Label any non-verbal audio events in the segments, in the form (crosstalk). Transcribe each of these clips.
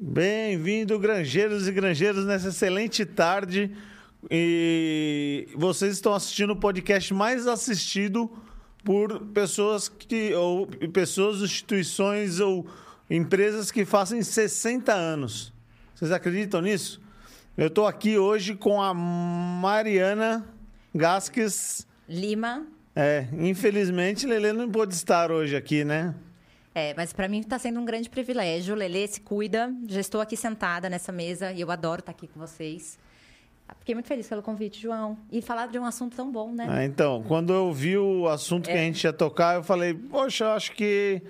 Bem-vindo, granjeiros e granjeiras, nessa excelente tarde. E vocês estão assistindo o podcast mais assistido por pessoas que ou pessoas, instituições ou empresas que fazem 60 anos. Vocês acreditam nisso? Eu estou aqui hoje com a Mariana Gasques Lima. É, infelizmente Lele não pôde estar hoje aqui, né? É, mas para mim está sendo um grande privilégio. Lele se cuida. Já estou aqui sentada nessa mesa e eu adoro estar aqui com vocês. Fiquei muito feliz pelo convite, João. E falar de um assunto tão bom, né? Ah, então, quando eu vi o assunto é. que a gente ia tocar, eu falei, poxa, eu acho que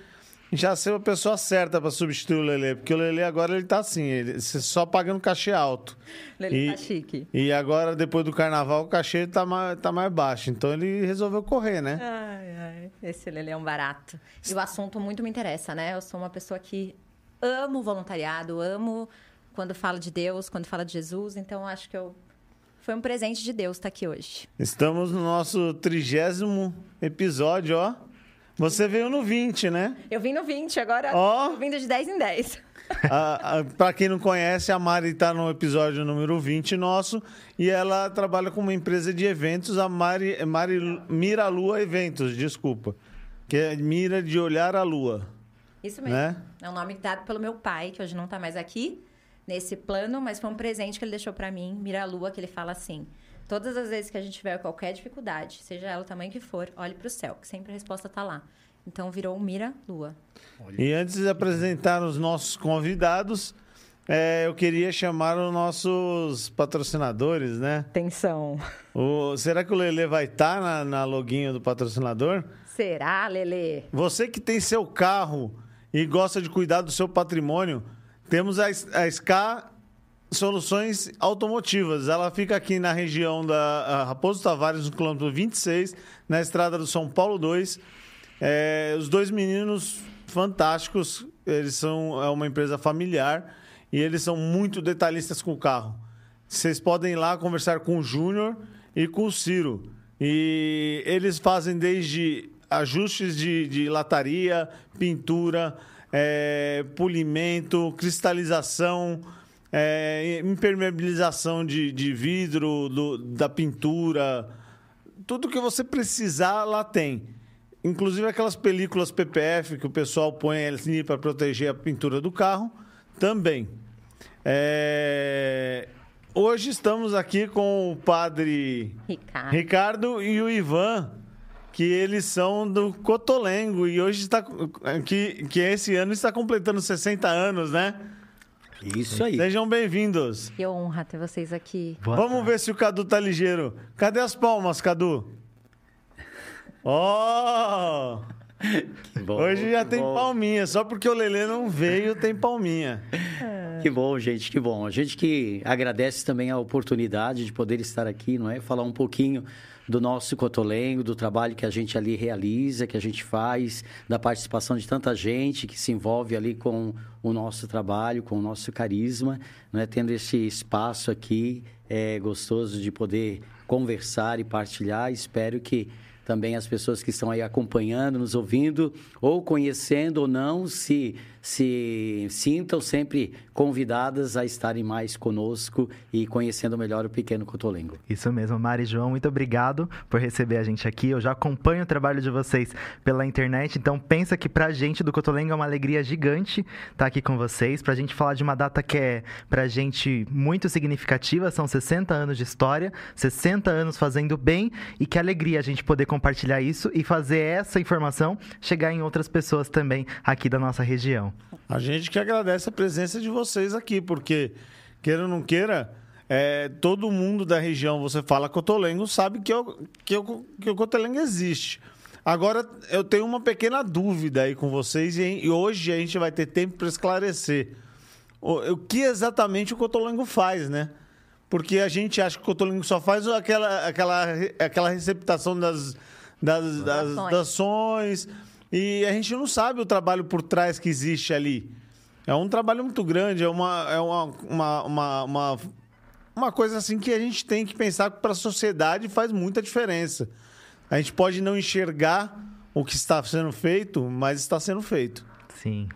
já ser a pessoa certa para substituir o Lele, porque o Lele agora ele tá assim, ele só pagando cachê alto. Lele e, tá chique. E agora, depois do carnaval, o cachê tá mais, tá mais baixo. Então ele resolveu correr, né? Ai, ai. Esse Lele é um barato. E o assunto muito me interessa, né? Eu sou uma pessoa que amo voluntariado, amo quando fala de Deus, quando fala de Jesus, então acho que eu foi um presente de Deus estar aqui hoje. Estamos no nosso trigésimo episódio, ó. Você veio no 20, né? Eu vim no 20, agora oh. vindo de 10 em 10. Para quem não conhece, a Mari está no episódio número 20 nosso e ela trabalha com uma empresa de eventos, a Mari, Mari Mira Lua Eventos, desculpa. Que é Mira de Olhar a Lua. Isso mesmo. Né? É um nome dado pelo meu pai, que hoje não está mais aqui nesse plano, mas foi um presente que ele deixou para mim, Mira Lua, que ele fala assim: Todas as vezes que a gente tiver qualquer dificuldade, seja ela o tamanho que for, olhe para o céu, que sempre a resposta está lá. Então virou Mira Lua. E antes de apresentar os nossos convidados, é, eu queria chamar os nossos patrocinadores, né? Atenção. O, será que o Lele vai estar tá na, na loguinho do patrocinador? Será, Lele? Você que tem seu carro e gosta de cuidar do seu patrimônio, temos a, a SCA Soluções Automotivas. Ela fica aqui na região da Raposo Tavares, no quilômetro 26, na estrada do São Paulo 2. É, os dois meninos fantásticos, eles são é uma empresa familiar e eles são muito detalhistas com o carro. Vocês podem ir lá conversar com o Júnior e com o Ciro. E eles fazem desde ajustes de, de lataria, pintura, é, polimento, cristalização é, impermeabilização de, de vidro, do, da pintura, tudo que você precisar lá tem. Inclusive aquelas películas PPF que o pessoal põe assim para proteger a pintura do carro, também. É... Hoje estamos aqui com o padre Ricardo, Ricardo e o Ivan, que eles são do Cotolengo e hoje está que, que esse ano está completando 60 anos, né? Isso aí. Sejam bem-vindos. Que honra ter vocês aqui. Boa Vamos tarde. ver se o Cadu tá ligeiro. Cadê as palmas, Cadu? (laughs) Ó! Oh! Hoje já tem bom. palminha, só porque o Lelê não veio, tem palminha. É. Que bom, gente, que bom. A gente que agradece também a oportunidade de poder estar aqui, não é? Falar um pouquinho do nosso Cotolengo, do trabalho que a gente ali realiza, que a gente faz, da participação de tanta gente que se envolve ali com o nosso trabalho, com o nosso carisma, né? tendo esse espaço aqui é gostoso de poder conversar e partilhar. Espero que também as pessoas que estão aí acompanhando, nos ouvindo, ou conhecendo ou não, se se sintam sempre convidadas a estarem mais conosco e conhecendo melhor o Pequeno Cotolengo. Isso mesmo, Mari e João, muito obrigado por receber a gente aqui. Eu já acompanho o trabalho de vocês pela internet, então pensa que pra gente do Cotolengo é uma alegria gigante estar aqui com vocês, pra gente falar de uma data que é pra gente muito significativa, são 60 anos de história, 60 anos fazendo bem e que alegria a gente poder compartilhar isso e fazer essa informação chegar em outras pessoas também aqui da nossa região. A gente que agradece a presença de vocês aqui, porque, queira ou não queira, é, todo mundo da região, você fala Cotolengo, sabe que, eu, que, eu, que o Cotolengo existe. Agora, eu tenho uma pequena dúvida aí com vocês e, e hoje a gente vai ter tempo para esclarecer. O, o, que exatamente o Cotolengo faz, né? Porque a gente acha que o Cotolengo só faz aquela, aquela, aquela receptação das, das, das, das ações e a gente não sabe o trabalho por trás que existe ali. É um trabalho muito grande, é uma, é uma, uma, uma, uma, uma coisa assim que a gente tem que pensar que para a sociedade faz muita diferença. A gente pode não enxergar o que está sendo feito, mas está sendo feito. Sim.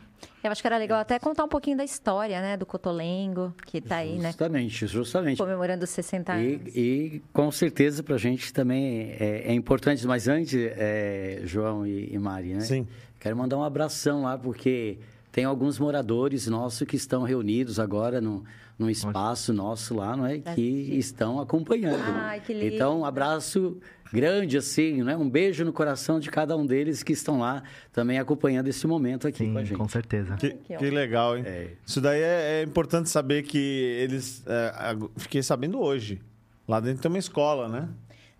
Eu acho que era legal até contar um pouquinho da história, né? Do Cotolengo, que está aí, né? Justamente, justamente. Comemorando os 60 anos. E, e com certeza para a gente também é, é, importante. Mas antes, é, João e, e Mari, né? Sim. Quero mandar um abração lá, porque tem alguns moradores nossos que estão reunidos agora no, num espaço nosso lá, não é? Que estão acompanhando. Ai, que lindo. Então, um abraço grande, assim, né? Um beijo no coração de cada um deles que estão lá também acompanhando esse momento aqui Sim, com a gente. com certeza. Que, que legal, hein? É. Isso daí é, é importante saber que eles. é, fiquei sabendo hoje. Lá dentro tem uma escola, né?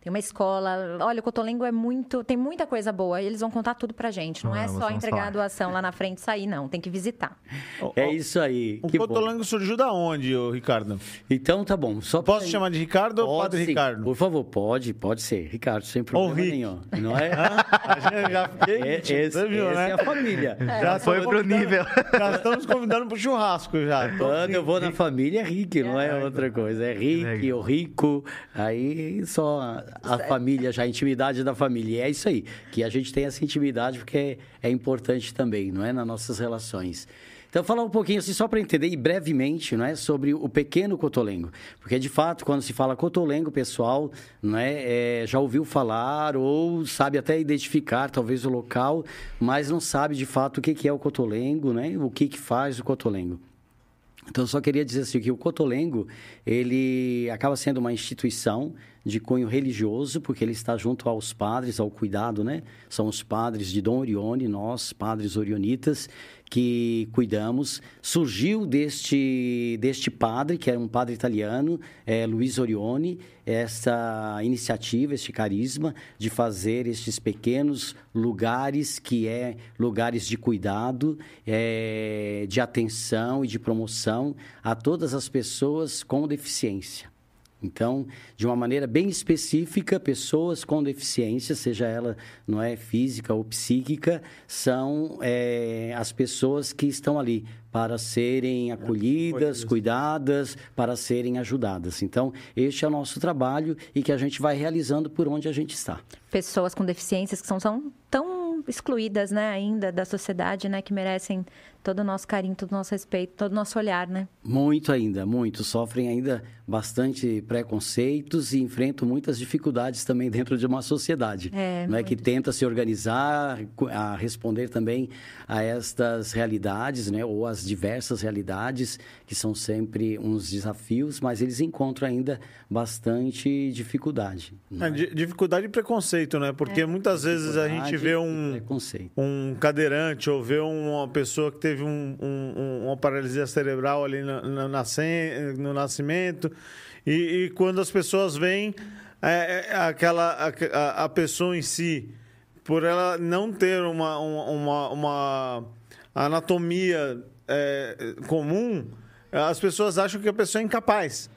Tem uma escola. Olha, o Cotolengo é muito. Tem muita coisa boa. E eles vão contar tudo pra gente. Não é Vamos, só entregar falar. a doação lá na frente e sair, não. Tem que visitar. É isso aí. O que bom. Cotolengo surgiu da onde, Ricardo? Então tá bom. Só Posso chamar de Ricardo ou Pode Padre sim. Ricardo? Por favor, pode, pode ser. Ricardo, sem problema Rick. nenhum. Não é? (laughs) A gente já fiquei. É, esse, você viu, esse né? é a família. (laughs) Já Foi pro nível. (laughs) Já estamos convidando pro churrasco já. Quando eu vou na família, é Rick, não é outra coisa. É Rick, o Rico, aí só a, família, já a intimidade da família. E é isso aí, que a gente tem essa intimidade porque é, é importante também, não é? Nas nossas relações. Então, falar um pouquinho assim, só para entender, e brevemente, não é? sobre o pequeno cotolengo. Porque, de fato, quando se fala cotolengo, o pessoal não é, é, já ouviu falar ou sabe até identificar, talvez, o local, mas não sabe, de fato, o que que é o cotolengo, né? o que, que faz o cotolengo. Então, eu só queria dizer assim, que o Cotolengo, ele acaba sendo uma instituição de cunho religioso, porque ele está junto aos padres, ao cuidado, né? São os padres de Dom Orione, nós, padres orionitas, que cuidamos. Surgiu deste, deste padre, que era um padre italiano, é, Luiz Orione, essa iniciativa, este carisma de fazer estes pequenos lugares que é lugares de cuidado, é, de atenção e de promoção a todas as pessoas com deficiência. Então, de uma maneira bem específica, pessoas com deficiência, seja ela não é física ou psíquica, são é, as pessoas que estão ali para serem acolhidas, cuidadas, para serem ajudadas. Então, este é o nosso trabalho e que a gente vai realizando por onde a gente está. Pessoas com deficiências que são, são tão excluídas, né, ainda da sociedade, né? Que merecem todo o nosso carinho, todo o nosso respeito, todo o nosso olhar, né? Muito ainda, muito. Sofrem ainda bastante preconceitos e enfrentam muitas dificuldades também dentro de uma sociedade. É, não é que tenta se organizar, a responder também a estas realidades, né? Ou as diversas realidades que são sempre uns desafios, mas eles encontram ainda bastante dificuldade. não É, di- dificuldade e preconceito, né? Porque muitas vezes a gente vê um, um cadeirante ou vê uma pessoa que teve um- um- um- uma paralisia cerebral ali no, no, nascimento. E, e quando as pessoas veem é, é, aquela, a, a- pessoa em si, por ela não ter uma, uma, uma, uma anatomia é, comum, as pessoas acham que a pessoa é incapaz.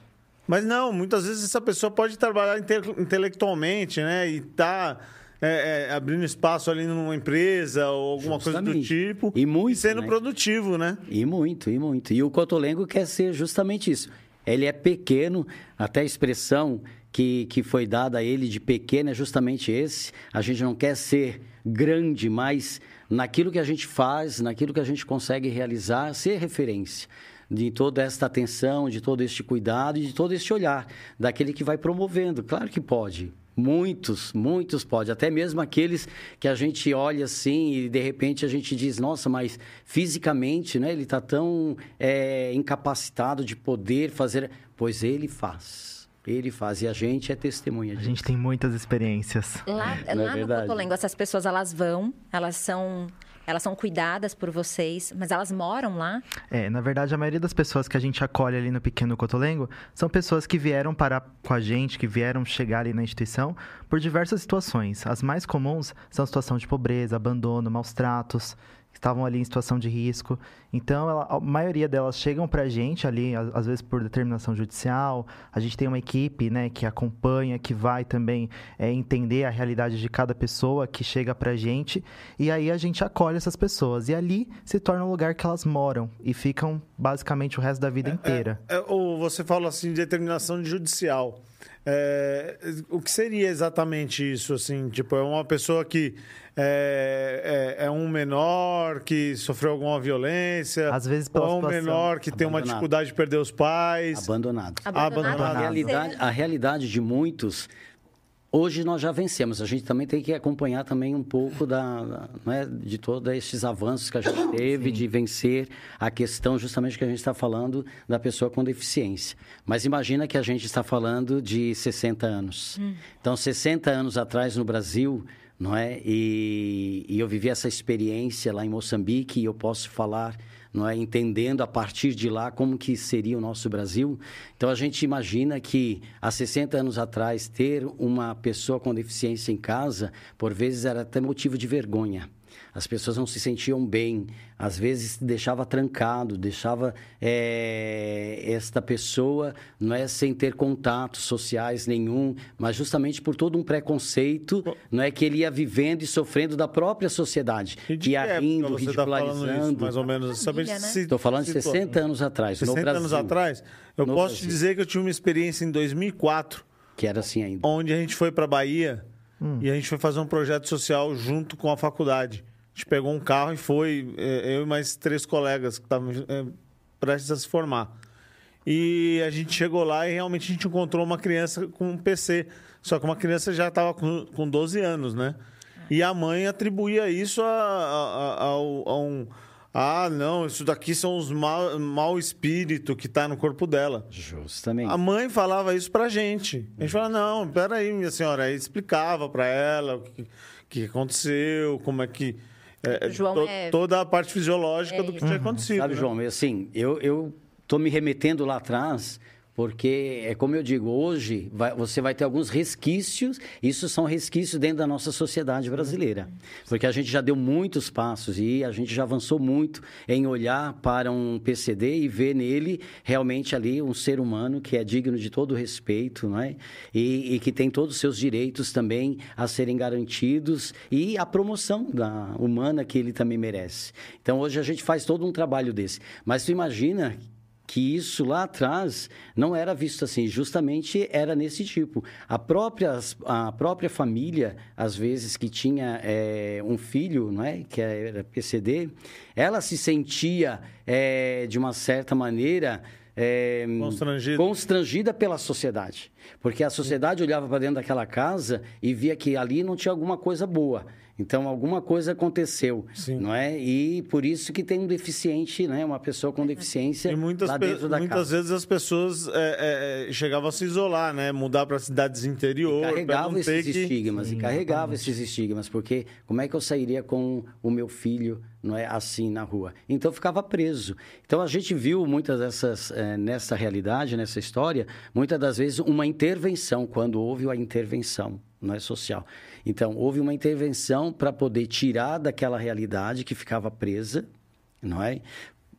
Mas não, muitas vezes essa pessoa pode trabalhar inte- intelectualmente, né? E tá é, é, abrindo espaço ali numa empresa ou alguma coisa do Justamente. tipo. E muito, sendo né? produtivo, né? E muito, e muito. E o Cotolengo quer ser justamente isso. Ele é pequeno, até a expressão que, que foi dada a ele de pequeno é justamente esse. A gente não quer ser grande, mas naquilo que a gente faz, naquilo que a gente consegue realizar, ser referência de toda esta atenção, de todo este cuidado e de todo este olhar daquele que vai promovendo. Claro que pode. Muitos, muitos pode, até mesmo aqueles que a gente olha assim e de repente a gente diz, nossa, mas fisicamente, né, ele está tão é, incapacitado de poder fazer, pois ele faz, ele faz e a gente é testemunha A disso. gente tem muitas experiências. Lá, é lá no verdade? Cotolengo, essas pessoas, elas vão, elas são... Elas são cuidadas por vocês, mas elas moram lá. É, na verdade, a maioria das pessoas que a gente acolhe ali no Pequeno Cotolengo são pessoas que vieram parar com a gente, que vieram chegar ali na instituição por diversas situações. As mais comuns são situação de pobreza, abandono, maus tratos, estavam ali em situação de risco. Então, ela- a maioria delas chegam pra gente ali, a- às vezes por determinação judicial. A gente tem uma equipe, né, que acompanha, que vai também é, entender a realidade de cada pessoa que chega pra gente. E aí a gente acolhe essas pessoas. E ali se torna um lugar que elas moram e ficam basicamente o resto da vida inteira. É, ou você fala assim de determinação judicial. É, o que seria exatamente isso, assim? Tipo, é uma pessoa que é, é, é um menor que sofreu alguma violência? Às vezes Ou pela é um situação. menor que tem uma Abandonado. dificuldade de perder os pais? Abandonado. Abandonado. Abandonado. A realidade, a realidade de muitos, hoje nós já vencemos. A gente também tem que acompanhar também um pouco da, da- não é, de todos esses avanços que a gente teve de vencer a questão justamente que a gente está falando da pessoa com deficiência. Mas imagina que a gente está falando de 60 anos. Então, 60 anos atrás no Brasil, não é? E, e eu vivi essa experiência lá em Moçambique e eu posso falar não é? entendendo a partir de lá como que seria o nosso Brasil. Então a gente imagina que há 60 anos atrás ter uma pessoa com deficiência em casa, por vezes era até motivo de vergonha. As pessoas não se sentiam bem, às vezes deixava trancado, deixava eh, esta pessoa não é sem ter contatos sociais nenhum, mas justamente por todo um preconceito, não é que ele ia vivendo e sofrendo da própria sociedade, de que ia rindo, você tá falando isso, ridicularizando. mais ou menos? Saber Família, né? se- Estou falando de situa- 60 anos atrás, no 60 anos Brasil, atrás? Eu No posso te Brasil. dizer que eu tive uma experiência em 2004, que era assim ainda. onde a gente foi para Bahia e a gente foi fazer um projeto social junto com a faculdade. A gente pegou um carro e foi, eh, eu e mais três colegas que estavam eh, prestes a se formar. E a gente chegou lá e realmente a gente encontrou uma criança com um PC. Só que uma criança já estava com, com 12 anos, né? E a mãe atribuía isso a, a, a- a um. Ah, não, isso daqui são os mal, mau espírito que está no corpo dela. Justamente. A mãe falava isso pra gente. A gente falava, não, peraí, minha senhora. Aí explicava pra ela o que, que aconteceu, como é que. É, João to- é- Toda a parte fisiológica É do que tinha acontecido. Sabe, né? João, eu, assim, eu, eu tô me remetendo lá atrás, porque é como eu digo, hoje vai- você vai ter alguns resquícios, isso são resquícios dentro da nossa sociedade brasileira. Porque a gente já deu muitos passos e a gente já avançou muito em olhar para um PCD e ver nele realmente ali um ser humano que é digno de todo respeito, não é? E, e que tem todos os seus direitos também a serem garantidos e a promoção da humana que ele também merece. Então hoje a gente faz todo um trabalho desse. Mas tu imagina que isso lá atrás não era visto assim, justamente era nesse tipo. A própria, a própria família, às vezes, que tinha eh, um filho, não é? que era PCD, ela se sentia, eh, de uma certa maneira, eh, Constrangida. constrangida pela sociedade. Porque a sociedade olhava para dentro daquela casa e via que ali não tinha alguma coisa boa. Então, alguma coisa aconteceu, Sim. não é? E por isso que tem um deficiente, né? Uma pessoa com deficiência E muitas, lá dentro da muitas casa. vezes as pessoas é, é, chegavam a se isolar, né? Mudar para cidades interior. pra carregava não ter esses que... estigmas, e carregava esses estigmas, porque como é que eu sairia com o meu filho, não é assim na rua? Então ficava preso. Então a gente viu muitas dessas eh, nessa realidade, nessa história, muitas das vezes uma intervenção quando houve a intervenção, não é social. Então houve uma intervenção para poder tirar daquela realidade que ficava presa, não é?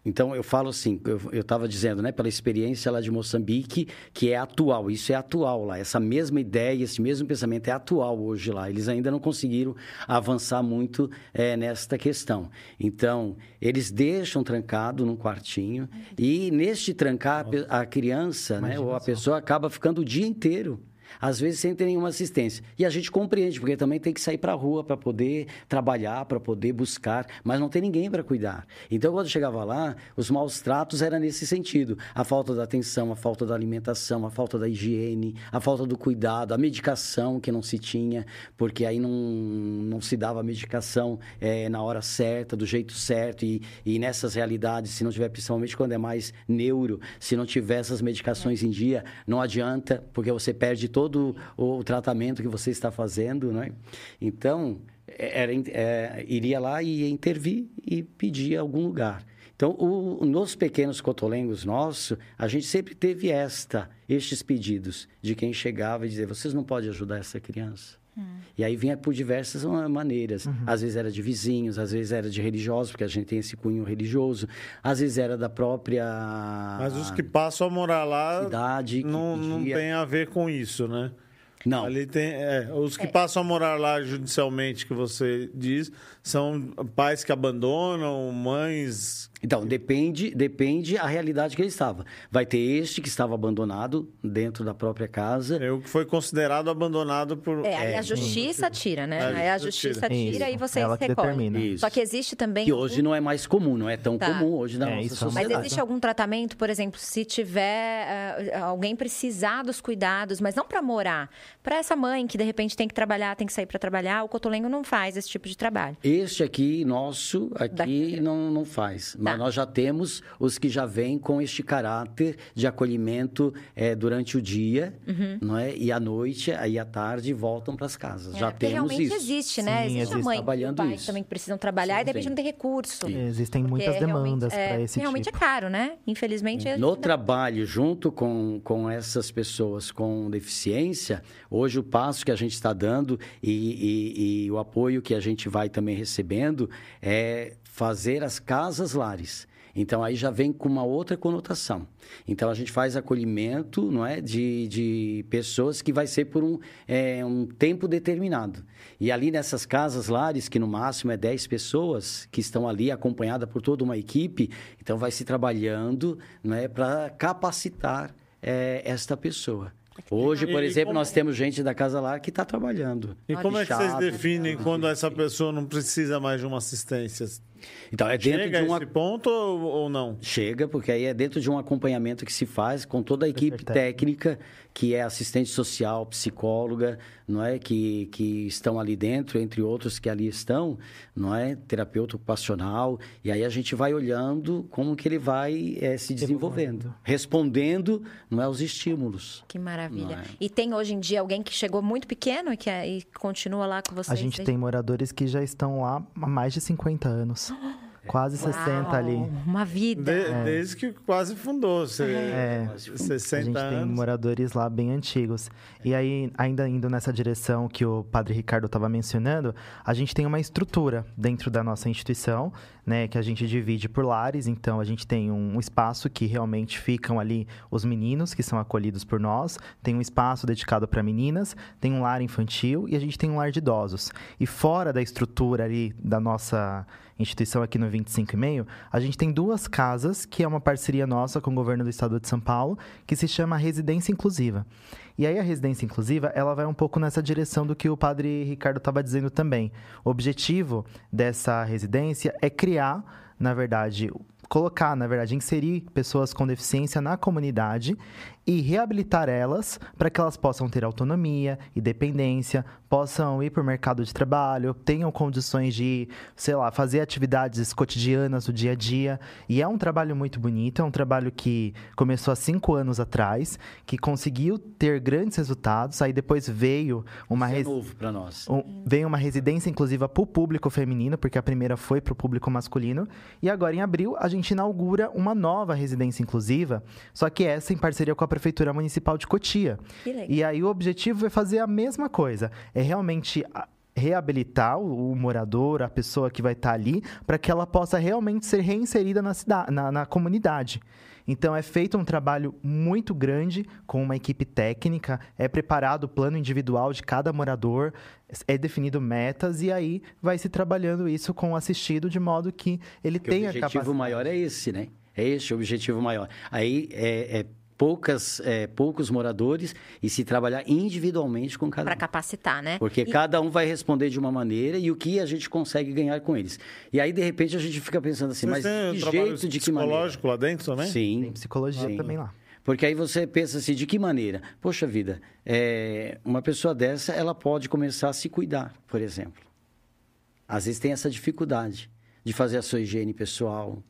Então, eu falo assim, eu estava dizendo, né, pela experiência lá de Moçambique, que é atual, isso é atual lá, essa mesma ideia, esse mesmo pensamento é atual hoje lá. Eles ainda não conseguiram avançar muito eh, nesta questão. Então, eles deixam trancado num quartinho e neste trancar, a criança, né, ou a pessoa acaba ficando o dia inteiro às vezes sem ter nenhuma assistência. E a gente compreende, porque também tem que sair para a rua para poder trabalhar, para poder buscar, mas não tem ninguém para cuidar. Então, quando chegava lá, os maus tratos eram nesse sentido: a falta da atenção, a falta da alimentação, a falta da higiene, a falta do cuidado, a medicação que não se tinha, porque aí não, não se dava a medicação eh, na hora certa, do jeito certo, e, e nessas realidades, se não tiver, principalmente quando é mais neuro, se não tiver essas medicações em dia, não adianta, porque você perde todo o, o tratamento que você está fazendo, né? Então, era, é, iria lá e intervir e pedir algum lugar. Então, o, nos pequenos cotolengos nossos, a gente sempre teve esta, estes pedidos de quem chegava e dizia, vocês não podem ajudar essa criança? E aí vinha por diversas ma- maneiras. Às vezes era de vizinhos, às vezes era de religiosos, porque a gente tem esse cunho religioso. Às vezes era da própria Mas os que passam a morar lá cidade. que não, não tem a ver com isso, né? Não, Ali tem, é, os que passam a morar lá judicialmente, que você diz, são pais que abandonam, mães Então, depende, depende a realidade que ele estava. Vai ter este que estava abandonado dentro da própria casa. É o que foi considerado abandonado por. É, aí a justiça tira, né? É, a justiça tira Isso. e vocês Ela que recolhem. Isso. Só que existe também. Que hoje não é mais comum, não é tão Tá. comum hoje na É, nossa isso é uma Mas sociedade. existe algum tratamento, por exemplo, se tiver ah, alguém precisar dos cuidados, mas não para morar, para essa mãe que de repente tem que trabalhar, tem que sair para trabalhar, o Cotolengo não faz esse tipo de trabalho. Este aqui, nosso, aqui Daqui. não, não faz. Mas Tá. nós já temos os que já vêm com este caráter de acolhimento eh, durante o dia, Uhum. não é? E à noite, aí à tarde, voltam para as casas. É, já temos realmente isso. existe, né? Sim, existe a existe. mãe e o Trabalhando pai isso. também que precisam trabalhar Sim, e de repente sim. não tem recurso. Existem Porque muitas realmente- demandas é, para esse Realmente tipo. é caro, né? Infelizmente. a gente No ainda- trabalho junto com, com essas pessoas com deficiência, hoje o passo que a gente está dando e, e- e o apoio que a gente vai também recebendo é fazer as casas lares. Então aí já vem com uma outra conotação. Então a gente faz acolhimento, não é, de, de pessoas que vai ser por um, é, um tempo determinado. E ali nessas casas lares, que no máximo é 10 pessoas que estão ali acompanhada por toda uma equipe, então vai se trabalhando, não é, para capacitar é, esta pessoa. Hoje, por E- exemplo, como- nós temos gente da casa lar que está trabalhando. E como é que vocês definem quando essa pessoa não precisa mais de uma assistência? Então é dentro Chega de a uma esse ponto ou, ou não? Chega, porque aí é dentro de um acompanhamento que se faz com toda a equipe Super técnica, que é assistente social, psicóloga, não é? Que, que estão ali dentro, entre outros que ali estão, não é? Terapeuta ocupacional. E aí a gente vai olhando como que ele vai eh, se desenvolvendo. Respondendo, não é? Aos estímulos. Que maravilha. É? E tem hoje em dia alguém que chegou muito pequeno e que é- e continua lá com vocês? A gente tem moradores que já estão lá há mais de 50 anos. Quase 60 ali. Uau, Uma vida. De- Desde que quase fundou. Você, É. 60 A gente tem anos. moradores lá bem antigos. E aí, ainda indo nessa direção que o padre Ricardo estava mencionando, a gente tem uma estrutura dentro da nossa instituição, né, que a gente divide por lares. Então, a gente tem um espaço que realmente ficam ali os meninos que são acolhidos por nós, tem um espaço dedicado para meninas, tem um lar infantil e a gente tem um lar de idosos. E fora da estrutura ali da nossa instituição aqui no 25,5, a gente tem duas casas, que é uma parceria nossa com o governo do estado de São Paulo, que se chama Residência Inclusiva. E aí a residência inclusiva, ela vai um pouco nessa direção do que o padre Ricardo estava dizendo também. O objetivo dessa residência é criar, na verdade, colocar, na verdade, inserir pessoas com deficiência na comunidade e reabilitar elas para que elas possam ter autonomia, independência, possam ir para o mercado de trabalho, tenham condições de, sei lá, fazer atividades cotidianas do dia a dia. E é um trabalho muito bonito, é um trabalho que começou há cinco anos atrás, que conseguiu ter grandes resultados. Aí depois veio uma Isso é novo para nós. um- veio uma residência inclusiva para o público feminino, porque a primeira foi para o público masculino. E agora, em abril, a gente inaugura uma nova residência inclusiva, só que essa em parceria com a Prefeitura Municipal de Cotia. E aí o objetivo é fazer a mesma coisa, é realmente a- reabilitar o, o morador, a pessoa que vai estar ali, para que ela possa realmente ser reinserida na, cidade, na, na comunidade. Então é feito um trabalho muito grande com uma equipe técnica, é preparado o plano individual de cada morador, é definido metas e aí vai se trabalhando isso com o assistido de modo que ele Porque o tenha objetivo capacidade. maior é esse, né? É esse o objetivo maior. Aí é, é poucas, é, poucos moradores e se trabalhar individualmente com cada Para um. capacitar, né? Porque E- cada um vai responder de uma maneira e o que a gente consegue ganhar com eles. E aí, de repente, a gente fica pensando assim, Vocês mas jeito, de que maneira? psicológico lá dentro também? Sim. Tem psicologia Sim. também lá. Porque aí você pensa assim, de que maneira? Poxa vida, é, uma pessoa dessa, ela pode começar a se cuidar, por exemplo. Às vezes tem essa dificuldade de fazer a sua higiene pessoal,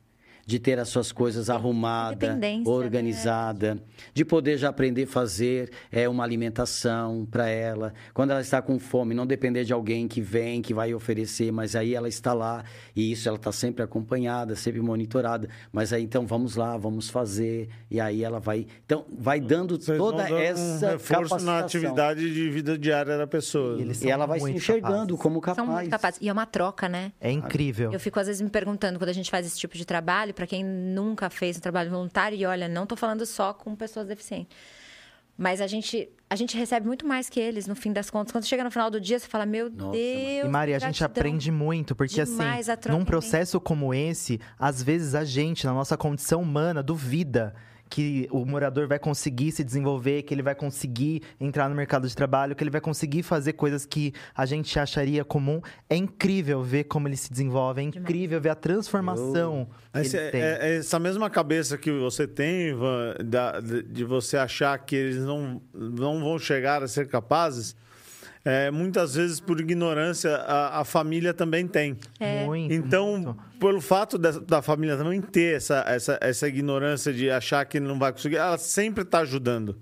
de ter as suas coisas arrumadas, Independência, né? organizada, de poder já aprender a fazer é, uma alimentação para ela. Quando ela está com fome, não depender de alguém que vem, que vai oferecer, mas aí ela está lá e isso ela está sempre acompanhada, sempre monitorada. Mas aí então vamos lá, vamos fazer e aí ela vai, então vai dando Vocês vão toda dando essa um reforço na atividade de vida diária da pessoa. E E ela vai se enxergando capazes. como São muito capaz. capazes. E é uma troca, né? É incrível. Eu fico às vezes me perguntando quando a gente faz esse tipo de trabalho, para quem nunca fez um trabalho voluntário, e olha, não tô falando só com pessoas deficientes. Mas a gente, a gente recebe muito mais que eles, no fim das contas. Quando chega no final do dia, você fala, meu Nossa, Deus. E Maria, a gente aprende muito, porque assim, num processo como esse, às vezes a gente, na nossa condição humana, duvida que o morador vai conseguir se desenvolver, que ele vai conseguir entrar no mercado de trabalho, que ele vai conseguir fazer coisas que a gente acharia comum. É incrível ver como ele se desenvolve, é incrível ver a transformação. Eu... Esse, é, é, essa mesma cabeça que você tem, Ivan, da, de você achar que eles não, não vão chegar a ser capazes é, muitas vezes por ignorância a, a família também tem. É. Muito, então, muito. pelo fato da, da, família também ter essa, essa, essa ignorância de achar que não vai conseguir, ela sempre está ajudando.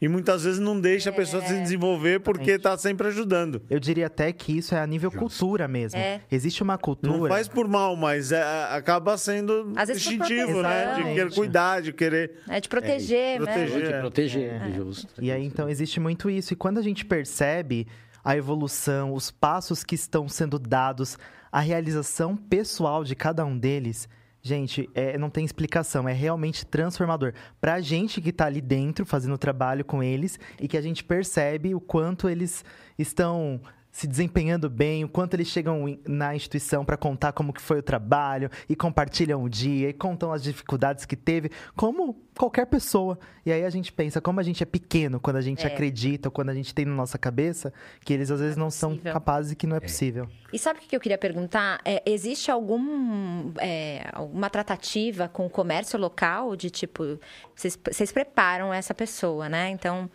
E muitas vezes não deixa a pessoa se é. desenvolver porque está sempre ajudando. Eu diria até que isso é a nível cultura mesmo. É. Existe uma cultura. Não faz por mal, mas é, acaba sendo instintivo, né? De querer cuidar, de querer. É de proteger, é, né? Proteger. De proteger, é. Justo. E aí, então, existe muito isso. E quando a gente percebe a evolução, os passos que estão sendo dados, a realização pessoal de cada um deles Gente, é, não tem explicação, é realmente transformador. Pra gente que tá ali dentro, fazendo trabalho com eles, e que a gente percebe o quanto eles estão se desempenhando bem, o quanto eles chegam na instituição para contar como que foi o trabalho e compartilham o dia e contam as dificuldades que teve, como qualquer pessoa. E aí a gente pensa como a gente é pequeno quando a gente é. acredita, ou quando a gente tem na nossa cabeça que eles às vezes não, é são capazes e que não é, é. possível. E sabe o que eu queria perguntar? É, existe algum, é, alguma tratativa com o comércio local de tipo, vocês, vocês preparam essa pessoa, né? Então,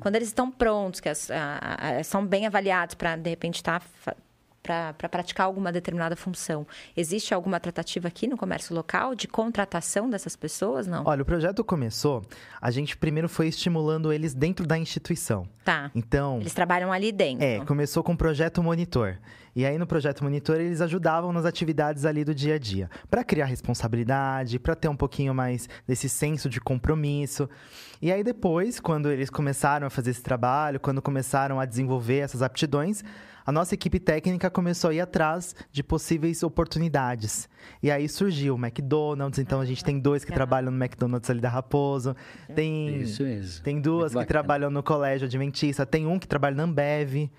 quando eles estão prontos, que as, a, a, são bem avaliados para, de repente, estar. Tá, para praticar alguma determinada função. Existe alguma tratativa aqui no comércio local de contratação dessas pessoas, não? Olha, o projeto começou, a gente primeiro foi estimulando eles dentro da instituição. Tá. Então... Eles trabalham ali dentro. É, começou com o projeto Monitor. E aí no projeto Monitor eles ajudavam nas atividades ali do dia a dia, para criar responsabilidade, para ter um pouquinho mais desse senso de compromisso. E aí depois, quando eles começaram a fazer esse trabalho, quando começaram a desenvolver essas aptidões, a nossa equipe técnica começou a ir atrás de possíveis oportunidades. E aí surgiu o McDonald's, então a gente tem dois que trabalham no McDonald's ali da Raposo. Tem, Isso mesmo. Tem duas que trabalham no colégio adventista, tem um que trabalha na Ambev.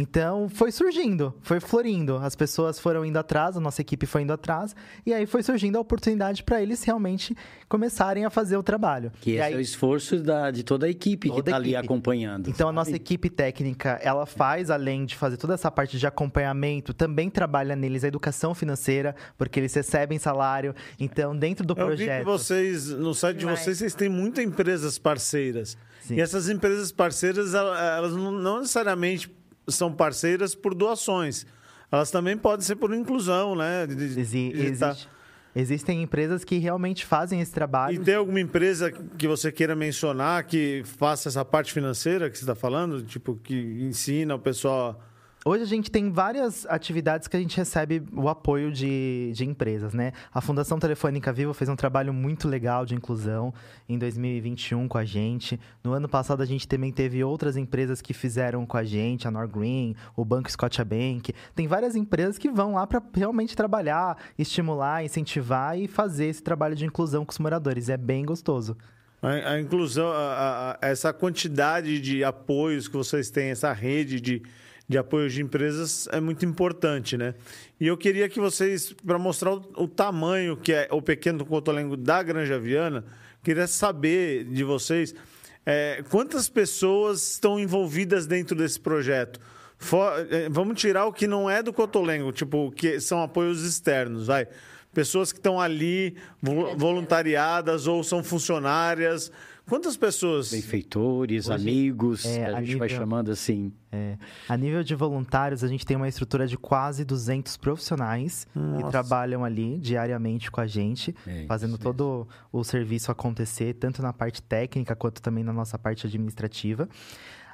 Então foi surgindo, foi florindo. As pessoas foram indo atrás, a nossa equipe foi indo atrás, e aí foi surgindo a oportunidade para eles realmente começarem a fazer o trabalho. Que esse aí, é o esforço da, de toda a equipe toda que está ali acompanhando. Então sabe? a nossa equipe técnica, ela faz, além de fazer toda essa parte de acompanhamento, também trabalha neles a educação financeira, porque eles recebem salário. Então, dentro do Eu projeto. Vi que vocês, no site de vocês, vocês têm muitas empresas parceiras. Sim. E essas empresas parceiras, elas não necessariamente são parceiras por doações. Elas também podem ser por inclusão, né? De, Exi de tá existe. Existem empresas que realmente fazem esse trabalho. E tem alguma empresa que você queira mencionar que faça essa parte financeira que você está falando? Tipo, que ensina o pessoal Hoje a gente tem várias atividades que a gente recebe o apoio de, de empresas, né? A Fundação Telefônica Viva fez um trabalho muito legal de inclusão em 2021 com a gente. No ano passado a gente também teve outras empresas que fizeram com a gente, a Norgreen, o Banco Scotiabank. Tem várias empresas que vão lá para realmente trabalhar, estimular, incentivar e fazer esse trabalho de inclusão com os moradores. É bem gostoso. A, a inclusão, a, a, essa quantidade de apoios que vocês têm, essa rede de de apoio de empresas é muito importante, né? E eu queria que vocês, para mostrar o, o, tamanho que é o pequeno cotolengo da Granja Viana, queria saber de vocês é, quantas pessoas estão envolvidas dentro desse projeto. For, é, vamos tirar o que não é do cotolengo, tipo, que são apoios externos, vai. Pessoas que estão ali voluntariadas ou são funcionárias. Quantas pessoas? Benfeitores, Hoje, amigos, é, a, a gente nível, vai chamando assim. É, a nível de voluntários, a gente tem uma estrutura de quase 200 profissionais Nossa. que trabalham ali diariamente com a gente, é, fazendo todo o serviço acontecer, tanto na parte técnica quanto também na nossa parte administrativa.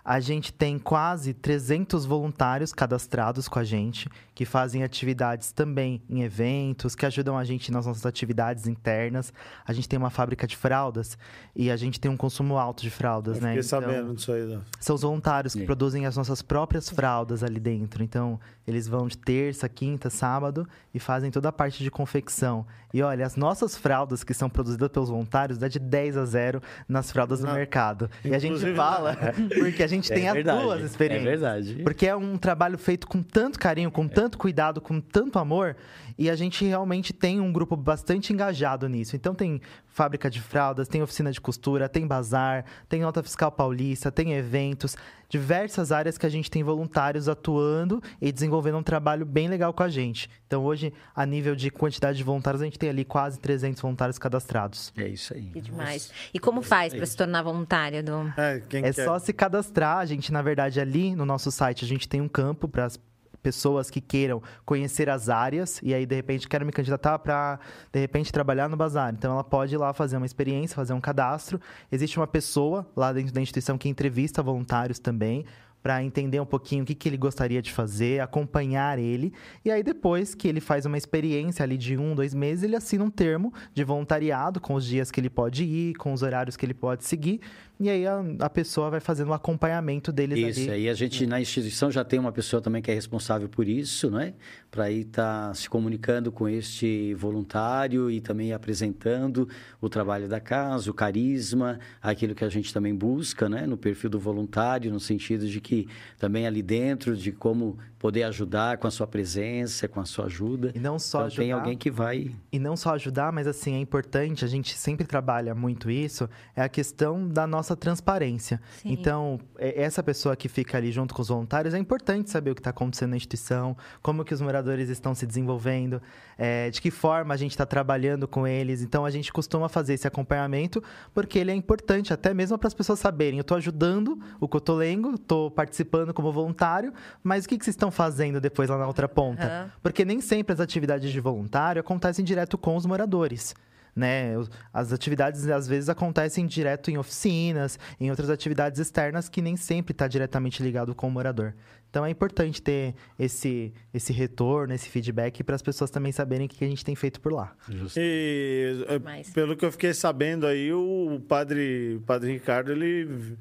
A gente tem quase 300 voluntários cadastrados com a gente, que fazem atividades também em eventos, que ajudam a gente nas nossas atividades internas. A gente tem uma fábrica de fraldas e a gente tem um consumo alto de fraldas, Eu né? fiquei sabendo disso aí. né? São os voluntários que Sim. produzem as nossas próprias fraldas ali dentro. Então, eles vão de terça, quinta, sábado e fazem toda a parte de confecção. E olha, as nossas fraldas que são produzidas pelos voluntários dá de 10 a 0 nas fraldas do Na- mercado. E a gente Inclusive, fala (laughs) porque a gente tem é as verdade, duas experiências. É verdade. Porque é um trabalho feito com tanto carinho, com tanto cuidado, com tanto amor, e a gente realmente tem um grupo bastante engajado nisso. Então tem fábrica de fraldas, tem oficina de costura, tem bazar, tem nota fiscal paulista, tem eventos, diversas áreas que a gente tem voluntários atuando e desenvolvendo um trabalho bem legal com a gente. Então hoje, a nível de quantidade de voluntários, a gente tem ali quase 300 voluntários cadastrados. É isso aí. Que demais. E como faz para se tornar voluntária do. É, quem É quer. só se cadastrar. A gente, na verdade, ali no nosso site, a gente tem um campo para as pessoas que queiram conhecer as áreas e aí, de repente, quero me candidatar para, de repente, trabalhar no bazar. Então, ela pode ir lá fazer uma experiência, fazer um cadastro. Existe uma pessoa lá dentro da instituição que entrevista voluntários também para entender um pouquinho o que, que ele gostaria de fazer, acompanhar ele. E aí, depois que ele faz uma experiência ali de um, dois meses, ele assina um termo de voluntariado com os dias que ele pode ir, com os horários que ele pode seguir. E aí, a, a pessoa vai fazendo um acompanhamento deles Isso, ali. aí a gente na instituição já tem uma pessoa também que é responsável por isso, não é? Para aí estar se comunicando com este voluntário e também apresentando o trabalho da casa, o carisma, aquilo que a gente também busca, né? No perfil do voluntário, no sentido de que também ali dentro, de como poder ajudar com a sua presença, com a sua ajuda. E não só Então, tem ajudar. alguém que vai E não só ajudar, mas assim, é importante, a gente sempre trabalha muito isso, é a questão da nossa transparência. Sim. Então, é- essa pessoa que fica ali junto com os voluntários, é importante saber o que está acontecendo na instituição, como que os moradores estão se desenvolvendo, é, de que forma a gente está trabalhando com eles. Então, a gente costuma fazer esse acompanhamento, porque ele é importante até mesmo para as pessoas saberem, eu estou ajudando o Cotolengo, estou participando como voluntário, mas o que, que vocês estão fazendo depois lá na outra ponta? Aham. Porque nem sempre as atividades de voluntário acontecem direto com os moradores. Né? As atividades às vezes acontecem direto em oficinas, em outras atividades externas que nem sempre está diretamente ligado com o morador. Então é importante ter esse, esse retorno, esse feedback para as pessoas também saberem o que a gente tem feito por lá. E é, Mas- pelo que eu fiquei sabendo aí, o padre, o padre Ricardo, ele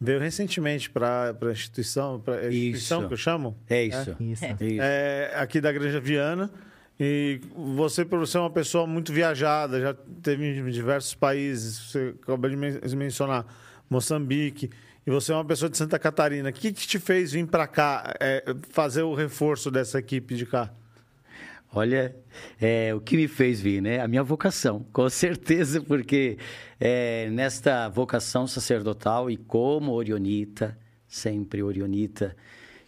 veio recentemente para a instituição, para a instituição Isso. que eu chamo, É isso. Isso. Isso. é, aqui da Granja Viana. E você, por ser uma pessoa muito viajada, já teve em diversos países, você acabou de men- mencionar Moçambique, e você é uma pessoa de Santa Catarina. O que, que te fez vir para cá, é, fazer o reforço dessa equipe de cá? Olha, é, o que me fez vir, né? A minha vocação, (laughs) com certeza, porque é, nesta vocação sacerdotal e como orionita, sempre orionita,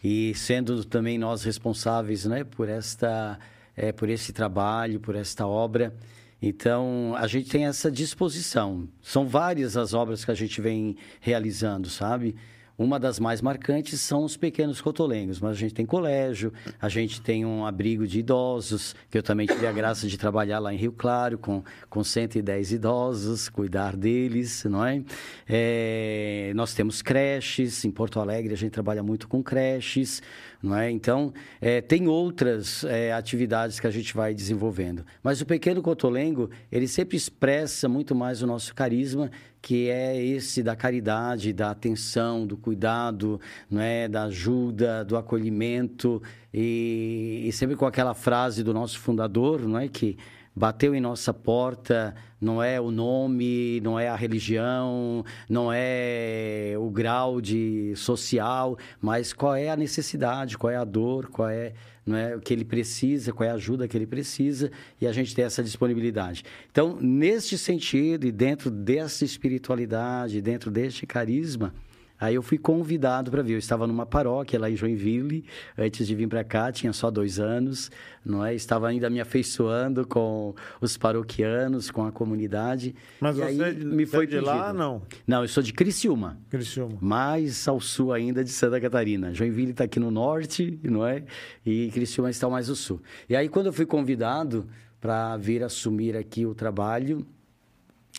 e sendo também nós responsáveis, né, por esta, é, por esse trabalho, por esta obra, então a gente tem essa disposição. São várias as obras que a gente vem realizando, sabe? Uma das mais marcantes são os pequenos cotolengos, mas a gente tem colégio, a gente tem um abrigo de idosos, que eu também tive a graça de trabalhar lá em Rio Claro com, com 110 idosos, cuidar deles, não é? É, Nós temos creches, em Porto Alegre a gente trabalha muito com creches, não é? Então, é, tem outras é, atividades que a gente vai desenvolvendo. Mas o pequeno cotolengo, ele sempre expressa muito mais o nosso carisma, que é esse da caridade, da atenção, do cuidado, não é? da ajuda, do acolhimento, e, e sempre com aquela frase do nosso fundador, não é? que bateu em nossa porta não é o nome, não é a religião, não é o grau de social, mas qual é a necessidade, qual é a dor, qual é, não é o que ele precisa, qual é a ajuda que ele precisa e a gente tem essa disponibilidade. Então, neste sentido e dentro dessa espiritualidade, dentro deste carisma, Aí eu fui convidado para vir. Eu estava numa paróquia lá em Joinville, antes de vir para cá, tinha só dois anos, não é? Estava ainda me afeiçoando com os paroquianos, com a comunidade. Mas e você aí é me foi é de lá, pedido. não? Não, eu sou de Criciúma, Criciúma. mais ao sul ainda de Santa Catarina. Joinville está aqui no norte, não é? E Criciúma está mais ao sul. E aí quando eu fui convidado para vir assumir aqui o trabalho,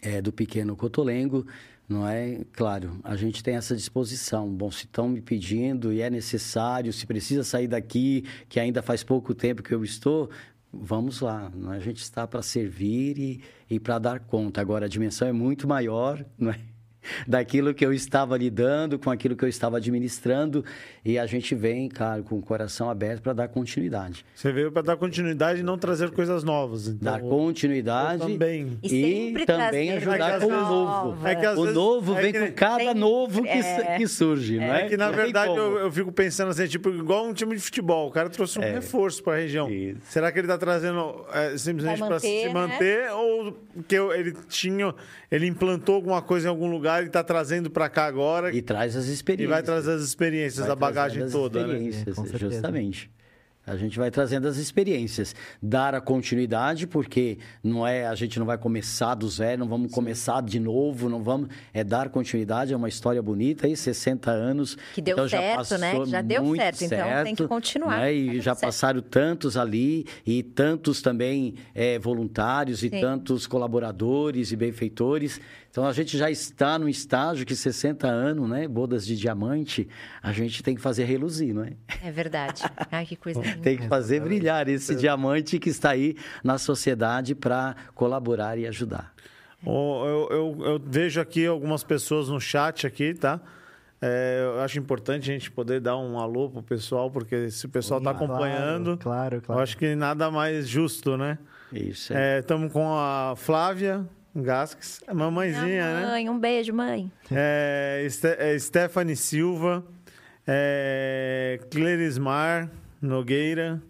é, do Pequeno Cotolengo, não é? Claro, a gente tem essa disposição. Bom, se estão me pedindo e é necessário, se precisa sair daqui, que ainda faz pouco tempo que eu estou, vamos lá. É? A gente está para servir e, e para dar conta. Agora, a dimensão é muito maior, (laughs) não é? Daquilo que eu estava lidando, com aquilo que eu estava administrando, e a gente vem, cara, com o coração aberto para dar continuidade. Você veio para dar continuidade e não trazer coisas novas. Então, dar continuidade também. e, e também ajudar com o novo. É que, o vezes, novo é vem que, com cada novo que, é, que surge, é. não é? É que, na verdade, eu, eu, fico pensando assim, tipo, igual um time de futebol, o cara trouxe um é. reforço para a região. Isso. Será que ele está trazendo é, simplesmente para se né? manter, ou que ele tinha, ele implantou alguma coisa em algum lugar lugar e está trazendo para cá agora. E traz as experiências. E vai trazer as experiências, vai a bagagem toda, né? É, justamente. A gente vai trazendo as experiências, dar a continuidade, porque não é a gente não vai começar do zero, não vamos Sim. começar de novo, não vamos é dar continuidade, é uma história bonita aí, 60 anos. Que deu então certo, né? Que já deu certo, certo, então tem que continuar. Né? E já certo. passaram tantos ali e tantos também é, voluntários Sim. e tantos colaboradores e benfeitores. Então a gente já está no estágio que 60 anos, né? Bodas de diamante, a gente tem que fazer reluzir, não é? É verdade. (laughs) Ai, que coisa linda. tem que fazer brilhar esse diamante que está aí na sociedade para colaborar e ajudar. Oh, eu, eu, eu, vejo aqui algumas pessoas no chat aqui, tá? É, eu acho importante a gente poder dar um alô pro pessoal, porque se o pessoal está acompanhando, claro, claro, claro. eu acho que nada mais justo, né? Isso. Estamos é, com a Flávia, Gasques. A mamãezinha, né? Mãe, um beijo, mãe. É, é Stephanie Silva, é, Clerismar Nogueira.